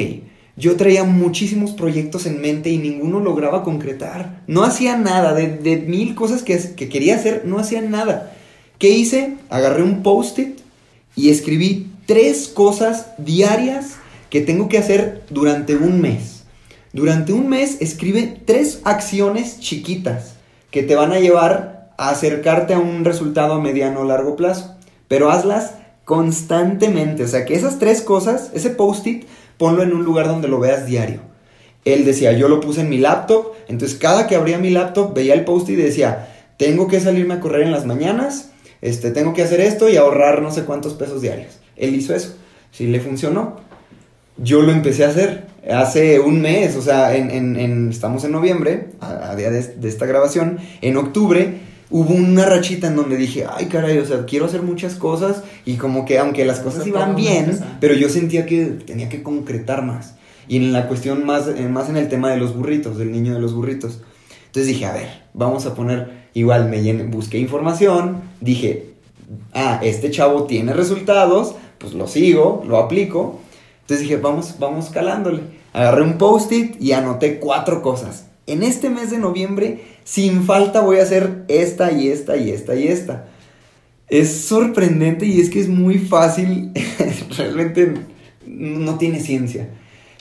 yo traía muchísimos proyectos en mente y ninguno lograba concretar. No hacía nada, de, de mil cosas que, que quería hacer, no hacía nada. ¿Qué hice? Agarré un post-it y escribí tres cosas diarias que tengo que hacer durante un mes. Durante un mes escribe tres acciones chiquitas que te van a llevar a acercarte a un resultado a mediano o largo plazo. Pero hazlas constantemente. O sea, que esas tres cosas, ese post-it, ponlo en un lugar donde lo veas diario. Él decía, yo lo puse en mi laptop, entonces cada que abría mi laptop veía el post-it y decía, tengo que salirme a correr en las mañanas, este, tengo que hacer esto y ahorrar no sé cuántos pesos diarios. Él hizo eso. Si le funcionó, yo lo empecé a hacer hace un mes, o sea, en, en- estamos en noviembre, a, día de esta grabación, en octubre hubo una rachita en donde dije, ay caray, o sea, quiero hacer muchas cosas y como que aunque las cosas iban bien, pero yo sentía que tenía que concretar más. Y en la cuestión más, eh, más en el tema de los burritos, del niño de los burritos. Entonces dije, a ver, vamos a poner, igual me llené, busqué información, dije, ah, este chavo tiene resultados, pues lo sigo, lo aplico. Entonces dije, vamos, vamos calándole. Agarré un post-it y anoté cuatro cosas. En este mes de noviembre, sin falta voy a hacer esta y esta y esta y esta. Es sorprendente y es que es muy fácil, realmente no tiene ciencia.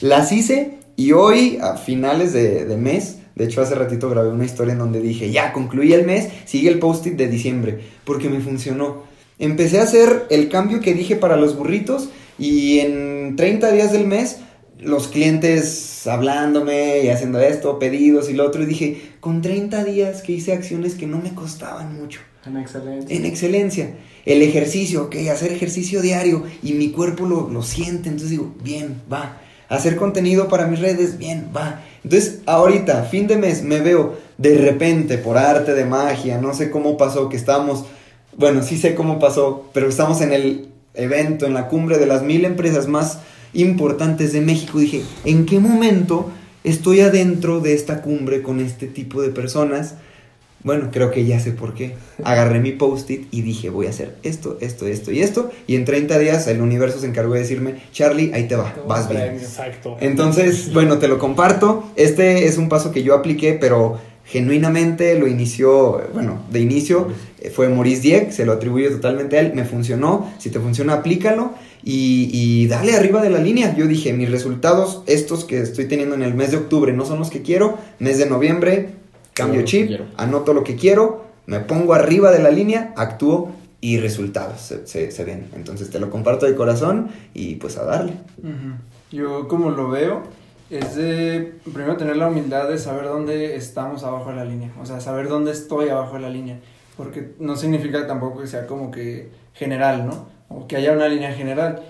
Las hice y hoy, a finales de, mes, de hecho hace ratito grabé una historia en donde dije, ya concluí el mes, sigue el post-it de diciembre, porque me funcionó. Empecé a hacer el cambio que dije para los burritos y en 30 días del mes los clientes hablándome y haciendo esto, pedidos y lo otro, y dije, con 30 días que hice acciones que no me costaban mucho En excelencia. en excelencia. El ejercicio, ok, hacer ejercicio diario y mi cuerpo lo, lo siente, entonces digo, bien, va. Hacer contenido para mis redes, bien, va. Entonces, ahorita, fin de mes, me veo de repente, por arte de magia, no sé cómo pasó, que estábamos, bueno, sí sé cómo pasó, pero estamos en el evento, en la cumbre de las mil empresas más importantes de México. Dije, ¿en qué momento estoy adentro de esta cumbre con este tipo de personas? Bueno, creo que ya sé por qué. Agarré mi post-it y dije, voy a hacer esto, esto, esto y esto. Y en 30 días el universo se encargó de decirme, Charlie, ahí te va, vas bien. Exacto. Entonces, bueno, te lo comparto. Este es un paso que yo apliqué, pero genuinamente lo inició, bueno, de inicio eh, fue Maurice Dieck, se lo atribuyo totalmente a él, me funcionó, si te funciona, aplícalo y, y dale arriba de la línea. Yo dije, mis resultados, estos que estoy teniendo en el mes de octubre, no son los que quiero, mes de noviembre, cambio que chip, anoto lo que quiero, me pongo arriba de la línea, actúo y resultados se, se- se ven. Entonces te lo comparto de corazón y pues a darle. Yo como lo veo, es de primero tener la humildad de saber dónde estamos abajo de la línea, o sea, saber dónde estoy abajo de la línea, porque no significa tampoco que sea como que general, ¿no? O que haya una línea general.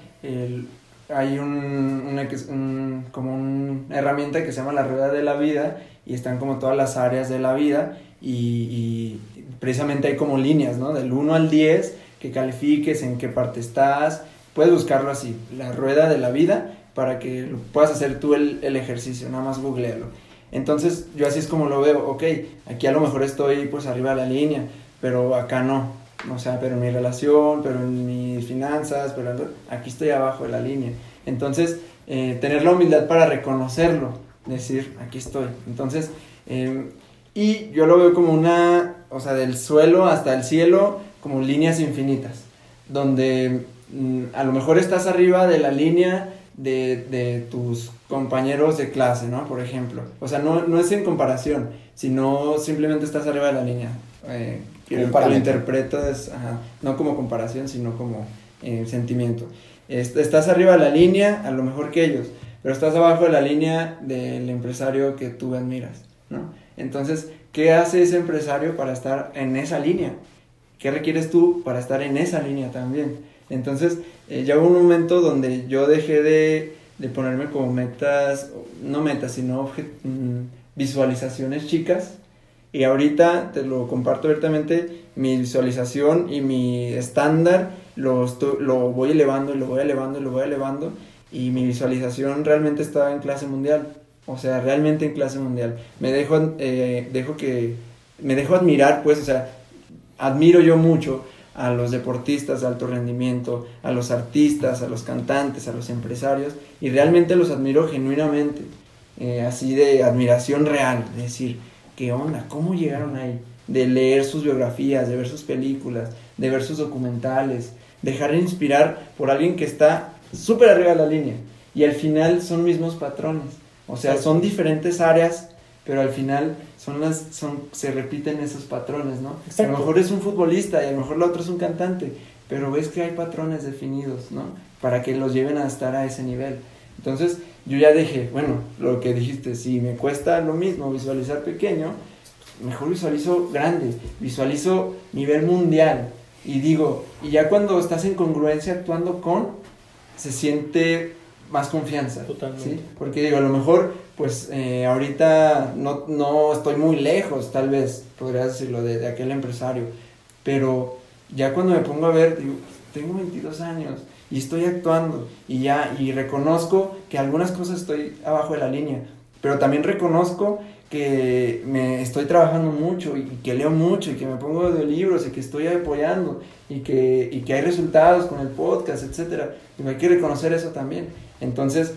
Hay un, una, un- como una herramienta que se llama la rueda de la vida y están como todas las áreas de la vida y, y precisamente hay como líneas, ¿no? Del 1 al 10, que califiques, en qué parte estás, puedes buscarlo así, la rueda de la vida, para que lo puedas hacer tú el, el ejercicio, nada más googlealo. Entonces, yo así es como lo veo, ok, aquí a lo mejor estoy pues arriba de la línea, pero acá no, o sea, pero en mi relación, pero en mis finanzas, pero en- aquí estoy abajo de la línea. Entonces, eh, tener la humildad para reconocerlo, decir, aquí estoy. Entonces, eh, y yo lo veo como una, o sea, del suelo hasta el cielo, como líneas infinitas, donde mm, a lo mejor estás arriba de la línea de, de tus compañeros de clase, ¿no? Por ejemplo. O sea, no, no es en comparación, sino simplemente estás arriba de la línea. Eh, Un lo interpretas, ajá, no como comparación, sino como eh, sentimiento. Est- estás arriba de la línea, a lo mejor que ellos, pero estás abajo de la línea del empresario que tú admiras, ¿no? Entonces, ¿qué hace ese empresario para estar en esa línea? ¿Qué requieres tú para estar en esa línea también? Entonces, eh, ya hubo un momento donde yo dejé de, de ponerme como metas, no metas, sino mm, visualizaciones chicas. Y ahorita, te lo comparto abiertamente, mi visualización y mi estándar lo, lo voy elevando y lo voy elevando y lo voy elevando. Y mi visualización realmente estaba en clase mundial. O sea, realmente en clase mundial. Me dejo, eh, que, me dejo admirar, pues, o sea, admiro yo mucho a los deportistas de alto rendimiento, a los artistas, a los cantantes, a los empresarios, y realmente los admiro genuinamente, eh, así de admiración real, de decir, ¿qué onda? ¿Cómo llegaron ahí? De leer sus biografías, de ver sus películas, de ver sus documentales, dejar de inspirar por alguien que está súper arriba de la línea, y al final son mismos patrones, o sea, son diferentes áreas pero al final son las son se repiten esos patrones, ¿no? A Exacto. lo mejor es un futbolista y a lo mejor la otra es un cantante, pero ves que hay patrones definidos, ¿no? Para que los lleven a estar a ese nivel. Entonces, yo ya dije, bueno, lo que dijiste, si me cuesta lo mismo visualizar pequeño, mejor visualizo grande, visualizo nivel mundial y digo, y ya cuando estás en congruencia actuando con se siente más confianza. Totalmente. ¿sí? Porque digo, a lo mejor, pues eh, ahorita no, no estoy muy lejos, tal vez, podrías decirlo, de, de aquel empresario. Pero ya cuando me pongo a ver, digo, tengo 22 años y estoy actuando y ya, y reconozco que algunas cosas estoy abajo de la línea, pero también reconozco que me estoy trabajando mucho y que leo mucho y que me pongo de libros y que estoy apoyando y que, y que hay resultados con el podcast, etcétera. Y hay que reconocer eso también. Entonces,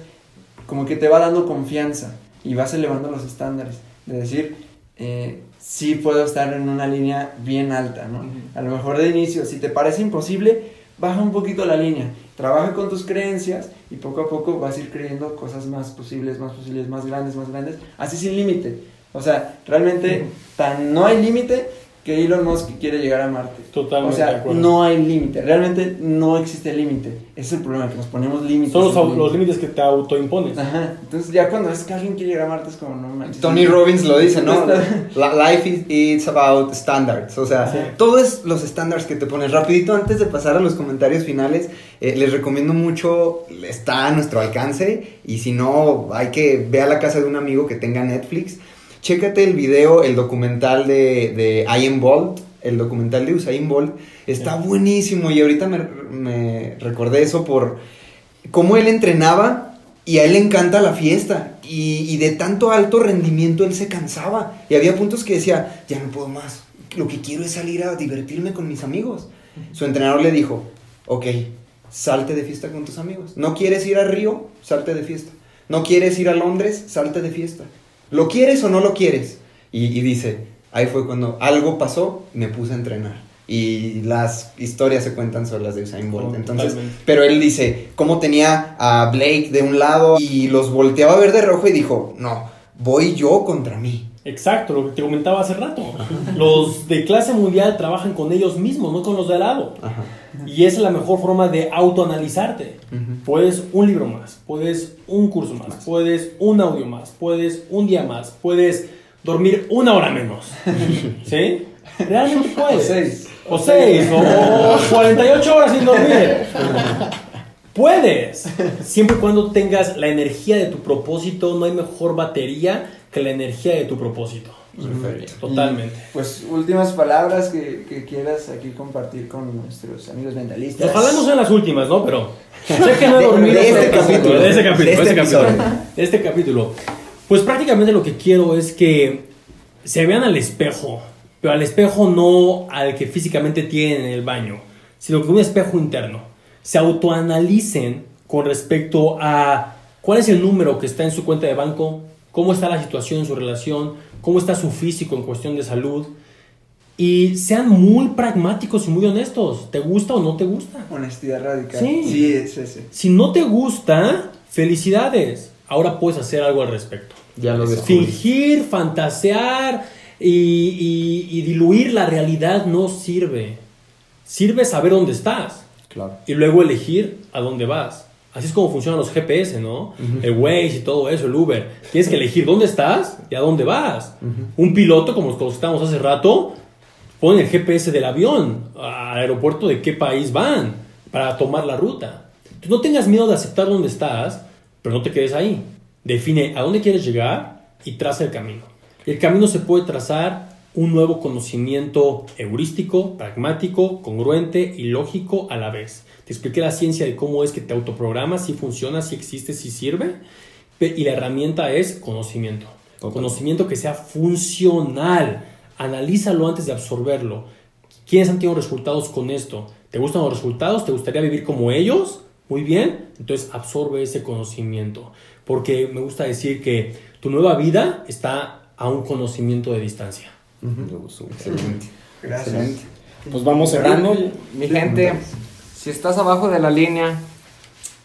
como que te va dando confianza y vas elevando los estándares. De decir, eh, sí puedo estar en una línea bien alta, ¿no? A lo mejor de inicio, si te parece imposible, baja un poquito la línea, trabaja con tus creencias y poco a poco vas a ir creyendo cosas más posibles, más posibles, más grandes, más grandes, así sin límite. O sea, realmente tan no hay límite que Elon Musk quiere llegar a Marte. Totalmente O sea, de acuerdo. no hay límite, realmente no existe límite. Ese es el problema, que nos ponemos límites. Son los, los límite. límites que te autoimpones. Ajá, entonces ya cuando es que alguien quiere llegar a Marte es como, no manches. Tony Robbins lo dice, ¿no? Life is it's about standards. O sea, Sí. todo es los estándares que te pones. Rapidito, antes de pasar a los comentarios finales, eh, les recomiendo mucho, está a nuestro alcance. Y si no, hay que ve a la casa de un amigo que tenga Netflix. Chécate el video, el documental de, de I Am Bolt, el documental de Usain Bolt. Está buenísimo y ahorita me, me recordé eso por cómo él entrenaba y a él le encanta la fiesta. Y, y de tanto alto rendimiento él se cansaba. Y había puntos que decía, ya no puedo más. Lo que quiero es salir a divertirme con mis amigos. Su entrenador le dijo, ok, salte de fiesta con tus amigos. ¿No quieres ir a Río? Salte de fiesta. ¿No quieres ir a Londres? Salte de fiesta. ¿Lo quieres o no lo quieres? Y, y dice, ahí fue cuando algo pasó, me puse a entrenar. Y las historias se cuentan sobre las de Usain Bolt. Oh, Entonces, totalmente. pero él dice, cómo tenía a Blake de un lado y los volteaba a ver de rojo y dijo, no, voy yo contra mí. Exacto, lo que te comentaba hace rato. Los de clase mundial trabajan con ellos mismos, no con los de al lado. Ajá. Y esa es la mejor forma de autoanalizarte. Ujú. Puedes un libro más, puedes un curso más, puedes un audio más, puedes un día más, puedes dormir una hora menos. ¿Sí? Realmente puedes. O seis. O seis, o 48 horas sin dormir. Puedes. Siempre y cuando tengas la energía de tu propósito, no hay mejor batería que la energía de tu propósito. Totalmente. Pues últimas palabras que, que quieras aquí compartir con nuestros amigos mentalistas. Ojalá no sean las últimas, ¿no? Pero sé que no he dormido. de este pero- capítulo. De este capítulo. De este de este capítulo. episodio. de este capítulo. Pues prácticamente lo que quiero es que se vean al espejo, pero al espejo no al que físicamente tienen en el baño, sino que un espejo interno. Se autoanalicen con respecto a cuál es el número que está en su cuenta de banco, cómo está la situación en su relación, cómo está su físico en cuestión de salud. Y sean muy pragmáticos y muy honestos. ¿Te gusta o no te gusta? Honestidad radical. Sí. Sí, sí, sí. Si no te gusta, felicidades. Ahora puedes hacer algo al respecto. Ya lo descubrí. Fingir, fantasear y, y- y diluir la realidad no sirve. Sirve saber dónde estás Claro. y luego elegir a dónde vas. Así es como funcionan los GPS, ¿no? El Waze y todo eso, el Uber. Tienes que elegir dónde estás y a dónde vas. Un piloto, como los que estábamos hace rato, pone el GPS del avión al aeropuerto de qué país van para tomar la ruta. Entonces, no tengas miedo de aceptar dónde estás, pero no te quedes ahí. Define a dónde quieres llegar y traza el camino. El camino se puede trazar un nuevo conocimiento heurístico, pragmático, congruente y lógico a la vez. Te expliqué la ciencia de cómo es que te autoprogramas, si funciona, si existe, si sirve. Y la herramienta es conocimiento. Conocimiento que sea funcional. Analízalo antes de absorberlo. ¿Quiénes han tenido resultados con esto? ¿Te gustan los resultados? ¿Te gustaría vivir como ellos? Muy bien. Entonces absorbe ese conocimiento. Porque me gusta decir que tu nueva vida está a un conocimiento de distancia. Excelente. Gracias. Excelente. Pues vamos cerrando. Mi gente, si estás abajo de la línea,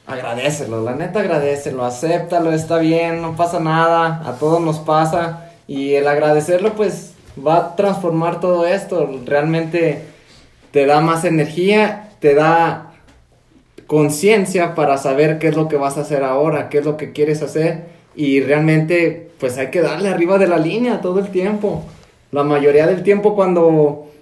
agradecelo, la neta agradecelo, acéptalo, está bien, no pasa nada, a todos nos pasa y el agradecerlo pues va a transformar todo esto, realmente te da más energía, te da conciencia para saber qué es lo que vas a hacer ahora, qué es lo que quieres hacer y realmente pues hay que darle arriba de la línea todo el tiempo. La mayoría del tiempo cuando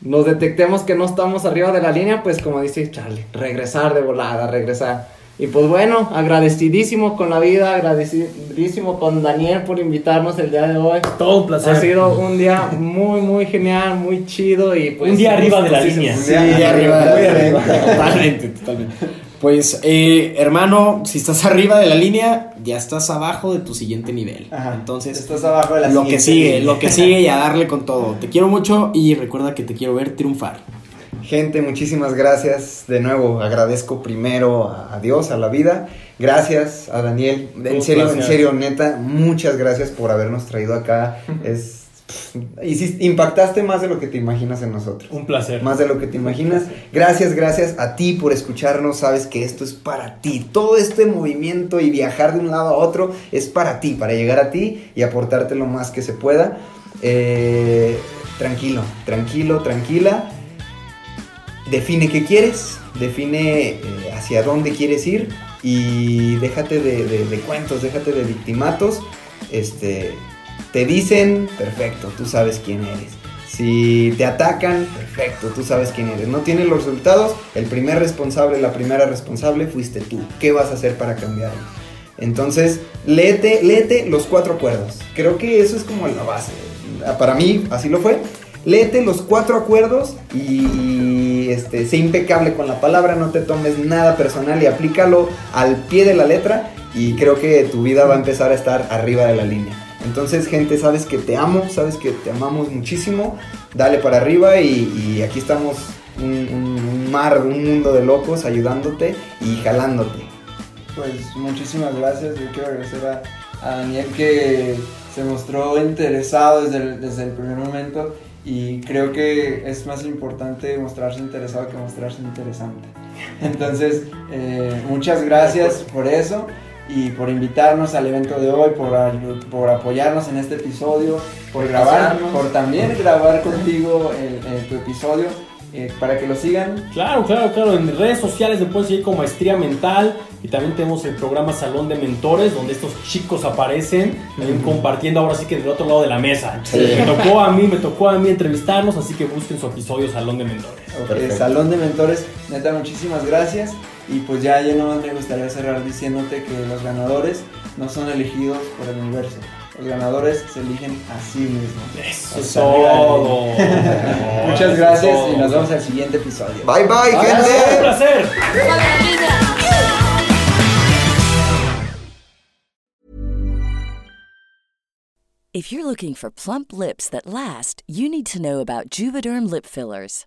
nos detectemos que no estamos arriba de la línea, pues como dice Charlie, regresar de volada, regresar. Y pues bueno, agradecidísimo con la vida, agradecidísimo con Daniel por invitarnos el día de hoy. Todo un placer. Ha sido un día muy, muy genial, muy chido y pues... Un día arriba de la línea. Un día Sí, arriba, muy arriba. Totalmente, totalmente. Pues, eh, hermano, si estás arriba de la línea, ya estás abajo de tu siguiente nivel. Ajá. Entonces, Estás abajo de la lo que sigue, línea. lo que sigue y a darle con todo. Te quiero mucho y recuerda que te quiero ver triunfar. Gente, muchísimas gracias. De nuevo, agradezco primero a Dios, a la vida. Gracias a Daniel. En serio, en serio, neta, muchas gracias por habernos traído acá. Es. impactaste más de lo que te imaginas en nosotros. Un placer. Más de lo que te imaginas. Gracias, gracias a ti por escucharnos. Sabes que esto es para ti. Todo este movimiento y viajar de un lado a otro es para ti, para llegar a ti y aportarte lo más que se pueda. Eh, tranquilo, tranquilo, tranquila. Define qué quieres, define eh, hacia dónde quieres ir y déjate de, de- de cuentos, déjate de victimatos. Este, te dicen, perfecto, tú sabes quién eres. Si te atacan, perfecto, tú sabes quién eres. No tienes los resultados, el primer responsable, la primera responsable fuiste tú. ¿Qué vas a hacer para cambiarlo? Entonces, léete, léete los cuatro acuerdos. Creo que eso es como la base. Para mí, así lo fue. Léete los cuatro acuerdos y, este, sé impecable con la palabra, no te tomes nada personal y aplícalo al pie de la letra y creo que tu vida va a empezar a estar arriba de la línea. Entonces, gente, sabes que te amo, sabes que te amamos muchísimo, dale para arriba y, aquí estamos un, mar, un mundo de locos ayudándote y jalándote. Pues muchísimas gracias, yo quiero agradecer a, a Daniel que se mostró interesado desde el, desde el primer momento y creo que es más importante mostrarse interesado que mostrarse interesante. Entonces, eh, muchas gracias por eso y por invitarnos al evento de hoy, por, por apoyarnos en este episodio, por grabar, por también grabar contigo tu episodio. Eh, para que lo sigan. Claro, claro, claro. En redes sociales me pueden seguir como Maestría Mental y también tenemos el programa Salón de Mentores donde estos chicos aparecen compartiendo ahora sí que del otro lado de la mesa. Me tocó a mí, me tocó a mí entrevistarnos, así que busquen su episodio Salón de Mentores. Salón de Mentores, neta, muchísimas gracias. Y pues ya yo no me gustaría cerrar diciéndote que los ganadores no son elegidos por el universo los ganadores se eligen a sí mismos. Eso es todo. Muchas gracias y nos vemos en el siguiente episodio. Bye bye, gente. Un placer. If you're looking for plump lips that last, you need to know about Juvederm lip fillers.